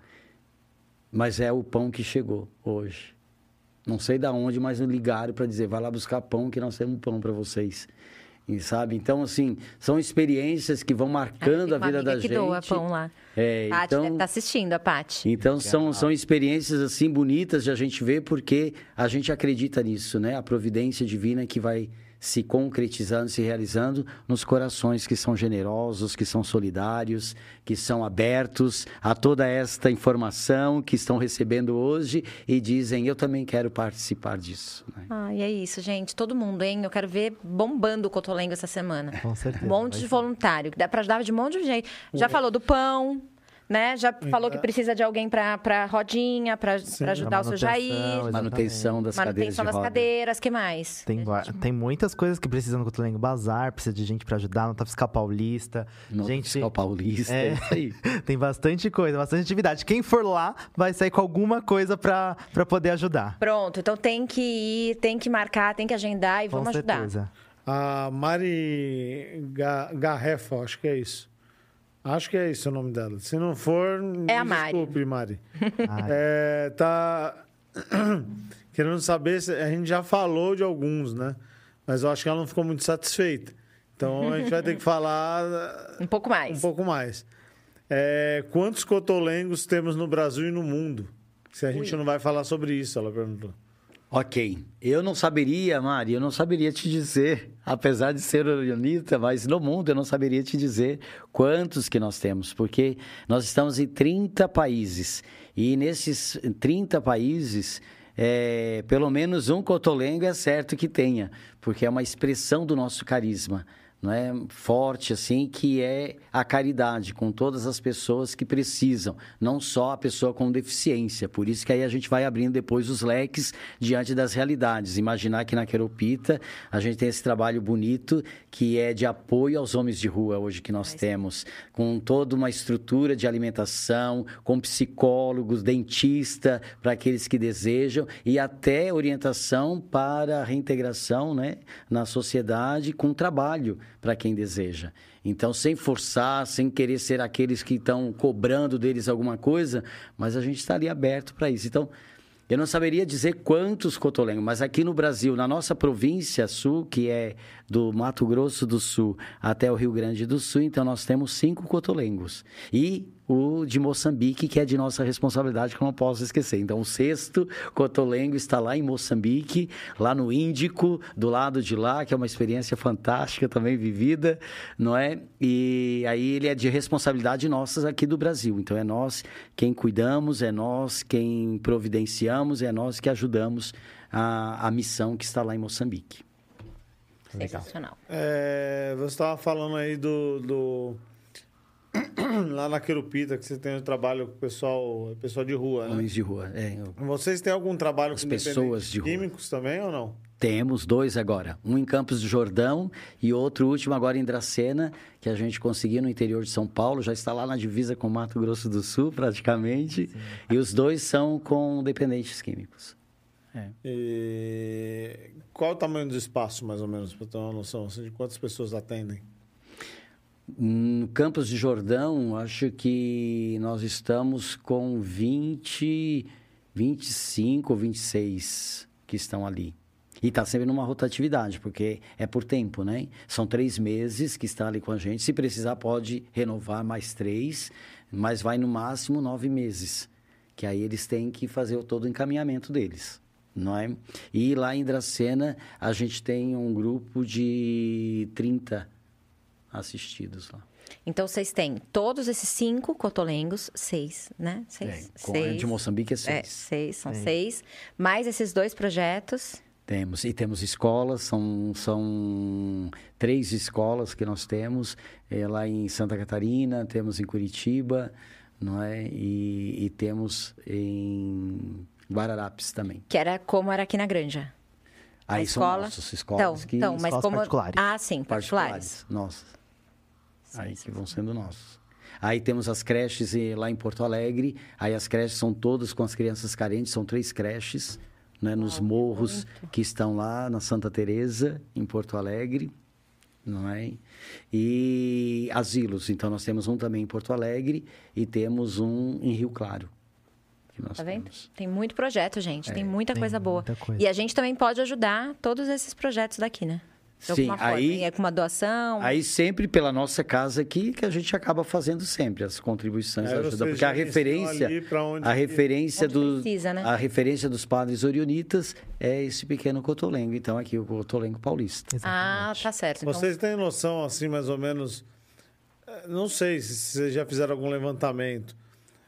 mas é o pão que chegou hoje. Não sei da onde, mas me ligaram para dizer, vai lá buscar pão que nós temos pão para vocês. E sabe? Então, assim, são experiências que vão marcando Tem a vida da que gente. doa pão lá. É, Paty então, deve estar assistindo, a Paty. então são, são experiências assim bonitas de a gente ver porque a gente acredita nisso, né? A providência divina que vai se concretizando, se realizando nos corações que são generosos, que são solidários, que são abertos a toda esta informação que estão recebendo hoje e dizem eu também quero participar disso. né? Ah, e é isso, gente. Todo mundo, hein? Eu quero ver bombando o Cotolengo essa semana. Com certeza. Um monte de voluntário, que dá pra ajudar de um monte de jeito. Já falou do pão, né? Já falou que precisa de alguém pra, pra rodinha, pra, pra ajudar o seu manutenção, Jair. Exatamente. Manutenção das cadeiras de Manutenção das roda. cadeiras, que mais? Tem, va- tem muitas coisas que precisam no Cotolengo. Bazar, precisa de gente pra ajudar, nota fiscal paulista. Nota gente, fiscal paulista, É. é isso aí. (laughs) tem bastante coisa, bastante atividade. Quem for lá vai sair com alguma coisa pra poder ajudar. Pronto, então tem que ir, tem que marcar, tem que agendar e Com vamos ajudar. certeza. A Mari Garrefa, acho que é isso. Acho que é isso o nome dela. Se não for, é a Mari. desculpe, Mari. (laughs) é, tá (clears throat) querendo saber se a gente já falou de alguns, né? Mas eu acho que ela não ficou muito satisfeita. Então a gente vai ter que falar (laughs) um pouco mais. Um pouco mais. É, quantos cotolengos temos no Brasil e no mundo? Se a gente Ui. não vai falar sobre isso, ela perguntou. Ok. Eu não saberia, Mari, eu não saberia te dizer, apesar de ser orionita, mas no mundo eu não saberia te dizer quantos que nós temos, porque nós estamos em 30 países. E nesses 30 países, é, pelo menos um cotolengo é certo que tenha, porque é uma expressão do nosso carisma não é forte assim que é a caridade com todas as pessoas que precisam, não só a pessoa com deficiência. Por isso que aí a gente vai abrindo depois os leques diante das realidades. Imaginar que na Queropita a gente tem esse trabalho bonito que é de apoio aos homens de rua hoje que nós temos, com toda uma estrutura de alimentação, com psicólogos, dentista para aqueles que desejam e até orientação para a reintegração, né, na sociedade com trabalho para quem deseja. Então, sem forçar, sem querer ser aqueles que estão cobrando deles alguma coisa, mas a gente está ali aberto para isso. Então, eu não saberia dizer quantos cotolengos, mas aqui no Brasil, na nossa província sul, que é do Mato Grosso do Sul até o Rio Grande do Sul, então nós temos cinco cotolengos. E o de Moçambique, que é de nossa responsabilidade, que eu não posso esquecer. Então, o sexto Cotolengo está lá em Moçambique, lá no Índico, do lado de lá, que é uma experiência fantástica também vivida, não é? E aí ele é de responsabilidade nossas aqui do Brasil. Então, é nós quem cuidamos, é nós quem providenciamos, é nós que ajudamos a, a missão que está lá em Moçambique. Sensacional. É, você estava falando aí do... do (clears throat) lá na Querupita, que você tem um trabalho com o pessoal, pessoal de rua, né? Homens de rua, é. Vocês têm algum trabalho As com pessoas de químicos rua. também ou não? Temos dois agora. Um em Campos do Jordão e outro último agora em Dracena, que a gente conseguiu no interior de São Paulo. Já está lá na divisa com Mato Grosso do Sul, praticamente. Sim. E os dois são com dependentes químicos. É. E... Qual o tamanho do espaço, mais ou menos, para ter uma noção assim, de quantas pessoas atendem? No Campos de Jordão, acho que nós estamos com 20, 25 ou 26 que estão ali. E está sempre numa rotatividade, porque é por tempo, né? São três meses que está ali com a gente. Se precisar, pode renovar mais três, mas vai no máximo nove meses. Que aí eles têm que fazer todo o encaminhamento deles, não é? E lá em Dracena, a gente tem um grupo de 30 assistidos lá. Então vocês têm todos esses cinco cotolengos, seis, né? Seis. É, com seis. de Moçambique é seis. É, seis, são é. seis. Mais esses dois projetos. Temos, e temos escolas, são, são três escolas que nós temos, é, lá em Santa Catarina, temos em Curitiba, não é? E, e temos em Guararapes também. Que era como era aqui na Granja. Aí a escola... são nossas escolas então, que... Então, mas escolas como... particulares. Ah, sim, particulares. particulares. Nossas aí que vão sendo nossos. Aí temos as creches lá em Porto Alegre. Aí as creches são todas com as crianças carentes, são três creches, né, nos oh, morros que, que estão lá na Santa Teresa, em Porto Alegre, não é? E asilos, então nós temos um também em Porto Alegre e temos um em Rio Claro. tá vendo? Temos. Tem muito projeto, gente. É, tem muita tem coisa boa. Muita coisa. E a gente também pode ajudar todos esses projetos daqui, né? De Sim, aí é com uma doação. Aí sempre pela nossa casa aqui que a gente acaba fazendo sempre as contribuições é, ajuda, porque a referência a referência do precisa, né? a referência dos padres orionitas é esse pequeno cotolengo, então aqui o cotolengo paulista. Exatamente. Ah, tá certo. Então... Vocês têm noção assim mais ou menos eh, não sei se vocês já fizeram algum levantamento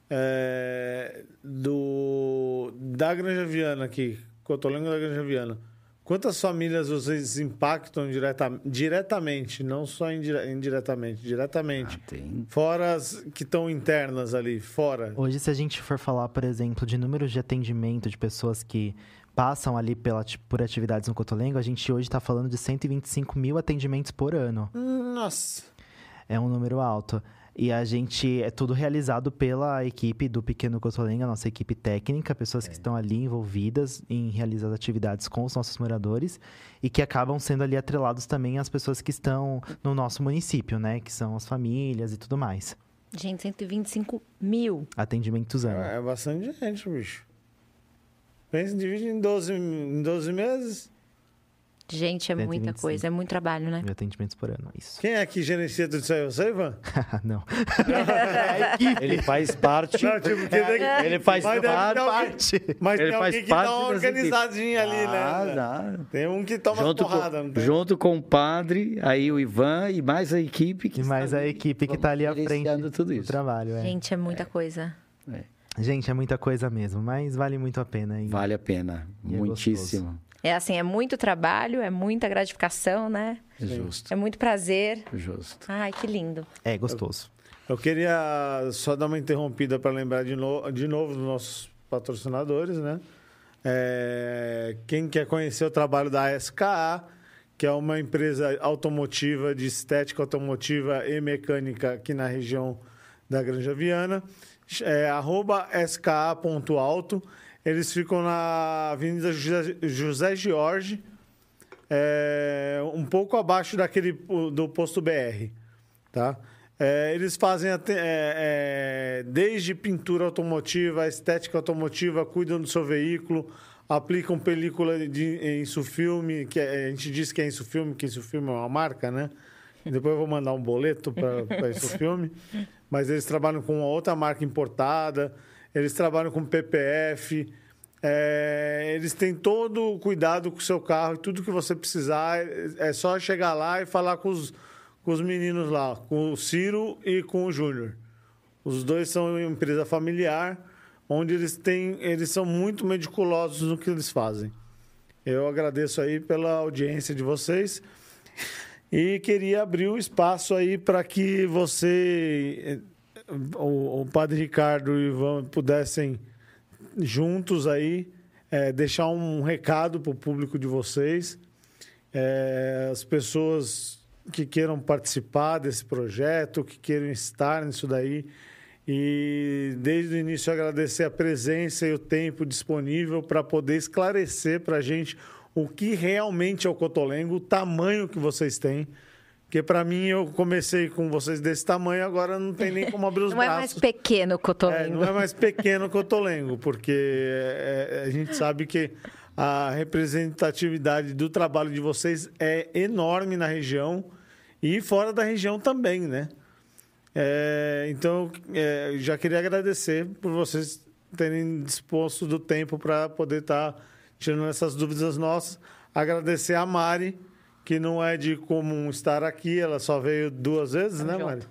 é, do da Granja Viana aqui, cotolengo da Granja Viana Quantas famílias vocês impactam direta, diretamente, não só indire, indiretamente, diretamente? Ah, tem. Fora as que estão internas ali, fora. Hoje, se a gente for falar, por exemplo, de números de atendimento de pessoas que passam ali pela, por atividades no Cotolengo, a gente hoje está falando de 125 mil atendimentos por ano. Nossa! É um número alto. E a gente é tudo realizado pela equipe do Pequeno Cotolenga, nossa equipe técnica, pessoas é. que estão ali envolvidas em realizar as atividades com os nossos moradores e que acabam sendo ali atrelados também às pessoas que estão no nosso município, né? Que são as famílias e tudo mais. Gente, 125 mil. Atendimentos ano. É, é bastante gente, bicho. Pensa, divide em 12, em 12 meses. Gente, é muita coisa, é muito trabalho, né? Mil atendimentos por ano, isso. Quem é que gerencia tudo isso aí? Você, Ivan? (laughs) não. (laughs) ele faz parte. Não, tipo, que é, ele faz mas parte. mas ele tem faz alguém que parte dá uma organizadinha ali, ah, né? Dá. Tem um que toma junto porrada. Com, junto com o padre, aí o Ivan e mais a equipe que E mais a equipe que está ali à frente tudo isso. do trabalho. É. Gente, é muita é. coisa. É. Gente, é muita coisa mesmo, mas vale muito a pena. E... Vale a pena, e é muitíssimo. É assim, é muito trabalho, é muita gratificação, né? É justo. É muito prazer. Justo. Ai, que lindo. É gostoso. Eu, eu queria só dar uma interrompida para lembrar de, no, de novo dos nossos patrocinadores, né? É, quem quer conhecer o trabalho da SKA, que é uma empresa automotiva de estética automotiva e mecânica aqui na região da Granja Viana, é arroba ska.auto. Eles ficam na Avenida José, José Jorge, é, um pouco abaixo daquele do posto BR, tá? É, eles fazem é, é, desde pintura automotiva, estética automotiva, cuidam do seu veículo, aplicam película de insufilme, que é, a gente diz que é insufilme, que insufilme é uma marca, né? Depois eu vou mandar um boleto para insufilme. (laughs) Mas eles trabalham com uma outra marca importada eles trabalham com PPF, é, eles têm todo o cuidado com o seu carro e tudo que você precisar. É só chegar lá e falar com os, com os meninos lá, com o Ciro e com o Júnior. Os dois são uma empresa familiar, onde eles têm, eles são muito meticulosos no que eles fazem. Eu agradeço aí pela audiência de vocês (laughs) e queria abrir um espaço aí para que você o, o Padre Ricardo e o Ivan pudessem juntos aí é, deixar um recado para o público de vocês, é, as pessoas que queiram participar desse projeto, que queiram estar nisso daí. E desde o início agradecer a presença e o tempo disponível para poder esclarecer para a gente o que realmente é o Cotolengo, o tamanho que vocês têm. Porque para mim eu comecei com vocês desse tamanho, agora não tem nem como abrir os não braços. (laughs) Não é mais pequeno o Cotolengo. É, não é mais pequeno o Cotolengo, porque é, é, a gente sabe que a representatividade do trabalho de vocês é enorme na região e fora da região também, né? É, então, é, já queria agradecer por vocês terem disposto do tempo para poder estar tá tirando essas dúvidas nossas. Agradecer a Mari, que não é de comum estar aqui, ela só veio duas vezes, Tamo né, junto. Mari?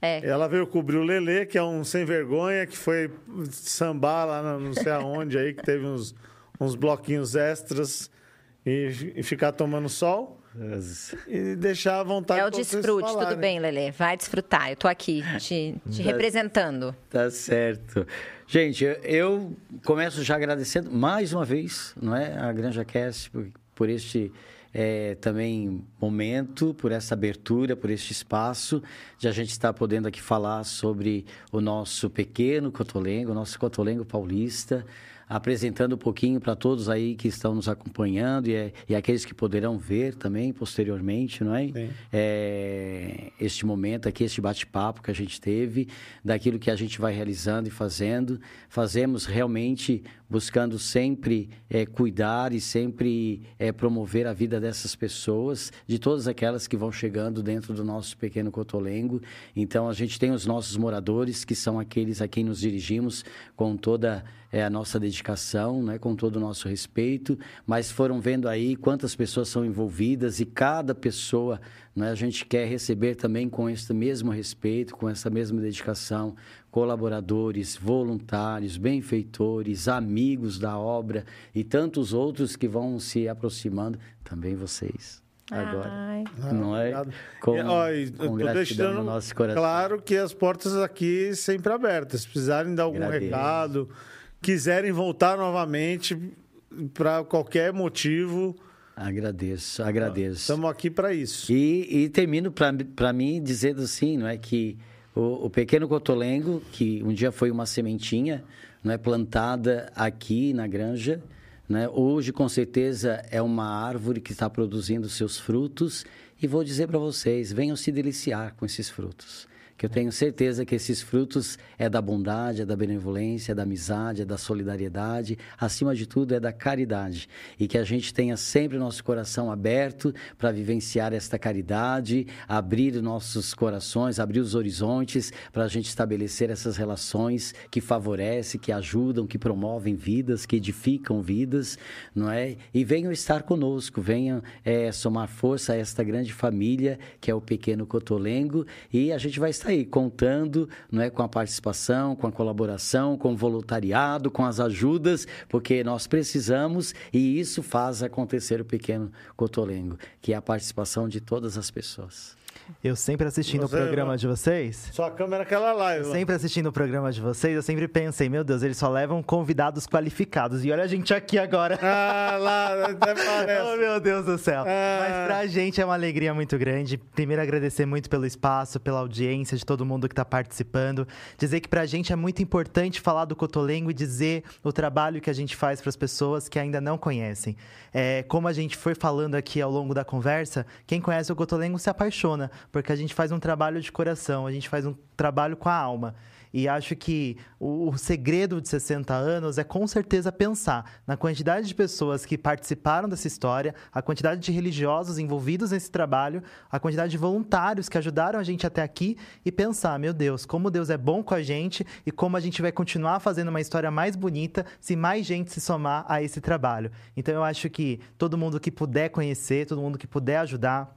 É. Ela veio cobrir o Lelê, que é um sem vergonha, que foi sambar lá não sei aonde aí, que teve uns, uns bloquinhos extras e, e ficar tomando sol. E deixar à vontade É o desfrute, tudo bem, Lelê. Vai desfrutar. Eu tô aqui te, te tá, representando. Tá certo. Gente, eu começo já agradecendo mais uma vez, não é? A Granja Cast por, por este é, também momento, por essa abertura, por este espaço, de a gente estar podendo aqui falar sobre o nosso pequeno Cotolengo, o nosso Cotolengo paulista, apresentando um pouquinho para todos aí que estão nos acompanhando e, e, aqueles que poderão ver também posteriormente, não é? é este momento aqui, este bate-papo que a gente teve, daquilo que a gente vai realizando e fazendo. Fazemos realmente buscando sempre é, cuidar e sempre é, promover a vida dessas pessoas, de todas aquelas que vão chegando dentro do nosso pequeno Cotolengo. Então, a gente tem os nossos moradores, que são aqueles a quem nos dirigimos com toda é, a nossa dedicação, né, com todo o nosso respeito, mas foram vendo aí quantas pessoas são envolvidas e cada pessoa né, a gente quer receber também com esse mesmo respeito, com essa mesma dedicação, colaboradores, voluntários, benfeitores, amigos da obra e tantos outros que vão se aproximando, também vocês. Agora, Ai. não é? Com, com gratidão no nosso coração. Claro que as portas aqui sempre abertas. Se precisarem dar algum Agradeço. recado, quiserem voltar novamente para qualquer motivo, Agradeço, agradeço. Estamos aqui para isso. E, e termino para mim dizendo assim, não é que O, o pequeno cotolengo, que um dia foi uma sementinha, não é plantada aqui na granja, né? Hoje, com certeza, é uma árvore que está produzindo seus frutos. E vou dizer para vocês: venham se deliciar com esses frutos que eu tenho certeza que esses frutos é da bondade, é da benevolência, é da amizade, é da solidariedade, acima de tudo é da caridade. E que a gente tenha sempre o nosso coração aberto para vivenciar esta caridade, abrir nossos corações, abrir os horizontes para a gente estabelecer essas relações que favorecem, que ajudam, que promovem vidas, que edificam vidas, não é? E venham estar conosco, venham é, somar força a esta grande família que é o Pequeno Cotolengo e a gente vai estar aí, contando não é, com a participação, com a colaboração, com o voluntariado, com as ajudas, porque nós precisamos e isso faz acontecer o Pequeno Cotolengo, que é a participação de todas as pessoas. Eu sempre assistindo o programa de vocês. Sua câmera é aquela lá. Eu sempre assistindo o programa de vocês, eu sempre pensei, meu Deus, eles só levam convidados qualificados. E olha a gente aqui agora. (laughs) Ah, lá, até parece. oh, meu Deus do céu. Ah. Mas pra gente é uma alegria muito grande. Primeiro, agradecer muito pelo espaço, pela audiência de todo mundo que tá participando. Dizer que pra gente é muito importante falar do Cotolengo e dizer o trabalho que a gente faz para as pessoas que ainda não conhecem. É, como a gente foi falando aqui ao longo da conversa, quem conhece o Cotolengo se apaixona porque a gente faz um trabalho de coração, a gente faz um trabalho com a alma. E acho que o, o, segredo de 60 anos é com certeza pensar na quantidade de pessoas que participaram dessa história, a quantidade de religiosos envolvidos nesse trabalho, a quantidade de voluntários que ajudaram a gente até aqui e pensar, meu Deus, como Deus é bom com a gente e como a gente vai continuar fazendo uma história mais bonita se mais gente se somar a esse trabalho. Então eu acho que todo mundo que puder conhecer, todo mundo que puder ajudar,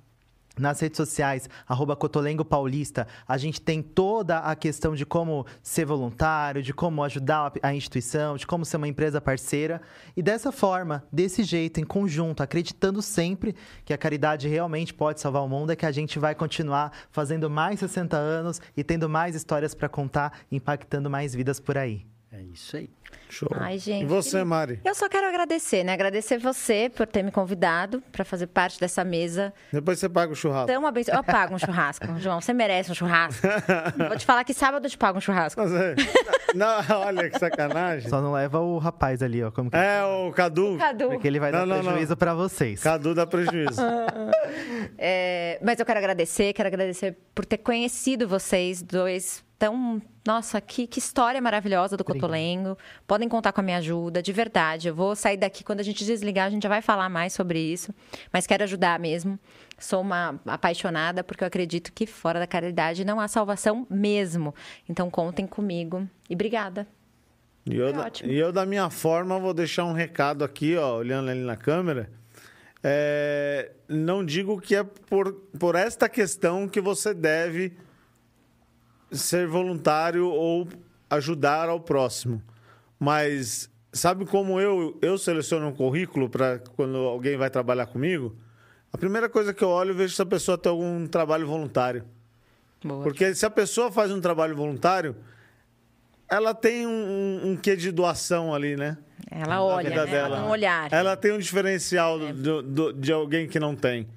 nas redes sociais, arroba Cotolengo Paulista, a gente tem toda a questão de como ser voluntário, de como ajudar a instituição, de como ser uma empresa parceira. E dessa forma, desse jeito, em conjunto, acreditando sempre que a caridade realmente pode salvar o mundo, é que a gente vai continuar fazendo mais 60 anos e tendo mais histórias para contar, impactando mais vidas por aí. É isso aí. Show. Ai, gente. E você, Mari? Eu só quero agradecer, né? Agradecer você por ter me convidado para fazer parte dessa mesa. Depois você paga o churrasco. Tão abenço... Eu pago um churrasco, (laughs) João. Você merece um churrasco. Vou te falar que sábado eu te pago um churrasco. Mas é... (laughs) não, olha que sacanagem. Só não leva o rapaz ali, ó. Como que... É, o Cadu. O Cadu. Porque ele vai não, dar não, prejuízo para vocês. Cadu dá prejuízo. (laughs) é, mas eu quero agradecer, quero agradecer por ter conhecido vocês dois tão. Nossa, que, que história maravilhosa do Cotolengo. Podem contar com a minha ajuda, de verdade. Eu vou sair daqui, quando a gente desligar, a gente já vai falar mais sobre isso. Mas quero ajudar mesmo. Sou uma apaixonada, porque eu acredito que fora da caridade não há salvação mesmo. Então contem comigo. E obrigada. E eu, da, e eu, da minha forma, vou deixar um recado aqui, ó, olhando ali na câmera. É, não digo que é por, por esta questão que você deve ser voluntário ou ajudar ao próximo. Mas sabe como eu, eu seleciono um currículo para quando alguém vai trabalhar comigo? A primeira coisa que eu olho, eu vejo se a pessoa tem algum trabalho voluntário. Boa. Porque se a pessoa faz um trabalho voluntário, ela tem um, um quê de doação ali, né? Ela olha, né? ela tem um olhar. Ela tem um diferencial é. do, do, de alguém que não tem.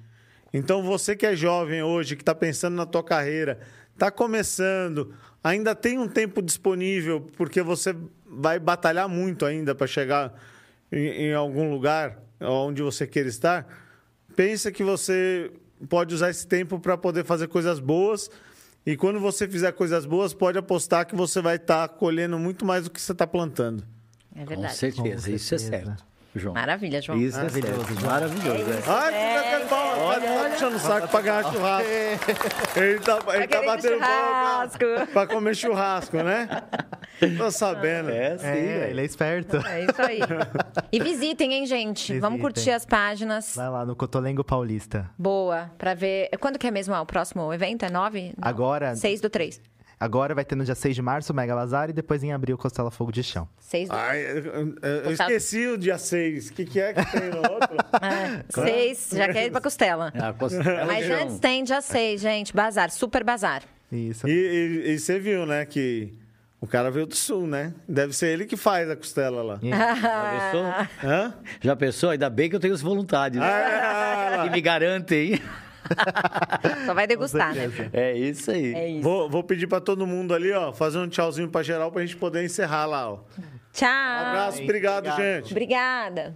Então, você que é jovem hoje, que está pensando na tua carreira, está começando, ainda tem um tempo disponível, porque você vai batalhar muito ainda para chegar em, em, algum lugar onde você queira estar. Pensa que você pode usar esse tempo para poder fazer coisas boas. E quando você fizer coisas boas, pode apostar que você vai estar tá colhendo muito mais do que você está plantando. É verdade. Com certeza, Com certeza. isso é certo. João. Maravilha, João. Isso, maravilhoso. É maravilhoso. É Ai, é, que bom. Olha, tá puxando o saco pra ganhar churrasco. (laughs) Ele tá, ele tá batendo churrasco. Pra, pra comer churrasco, né? (laughs) Tô sabendo. É, sim. É, ele é esperto. É isso aí. E visitem, hein, gente? Visitem. Vamos curtir as páginas. Vai lá no Cotolengo Paulista. Boa, pra ver. Quando que é mesmo o próximo evento? É 9? Agora. 6 do 3. Agora vai ter no dia 6 de março o Mega Bazar e depois em abril Costela Fogo de Chão. 6 do... Ai, eu, eu esqueci o dia 6. O que, que é que tem no outro? 6, ah, já quer ir pra Costela. É, costela Mas antes tem dia 6, gente. Bazar, super bazar. Isso. E, e, e você viu, né, que... O cara veio do sul, né? Deve ser ele que faz a costela lá. Já pensou? Hã? Já pensou? Ainda bem que eu tenho os voluntários. Ah, que me garantem. Só vai degustar, né? É isso aí. É isso. Vou, vou pedir pra todo mundo ali, ó, fazer um tchauzinho pra geral pra gente poder encerrar lá, ó. Tchau. Um abraço, obrigado, obrigado. gente. Obrigada.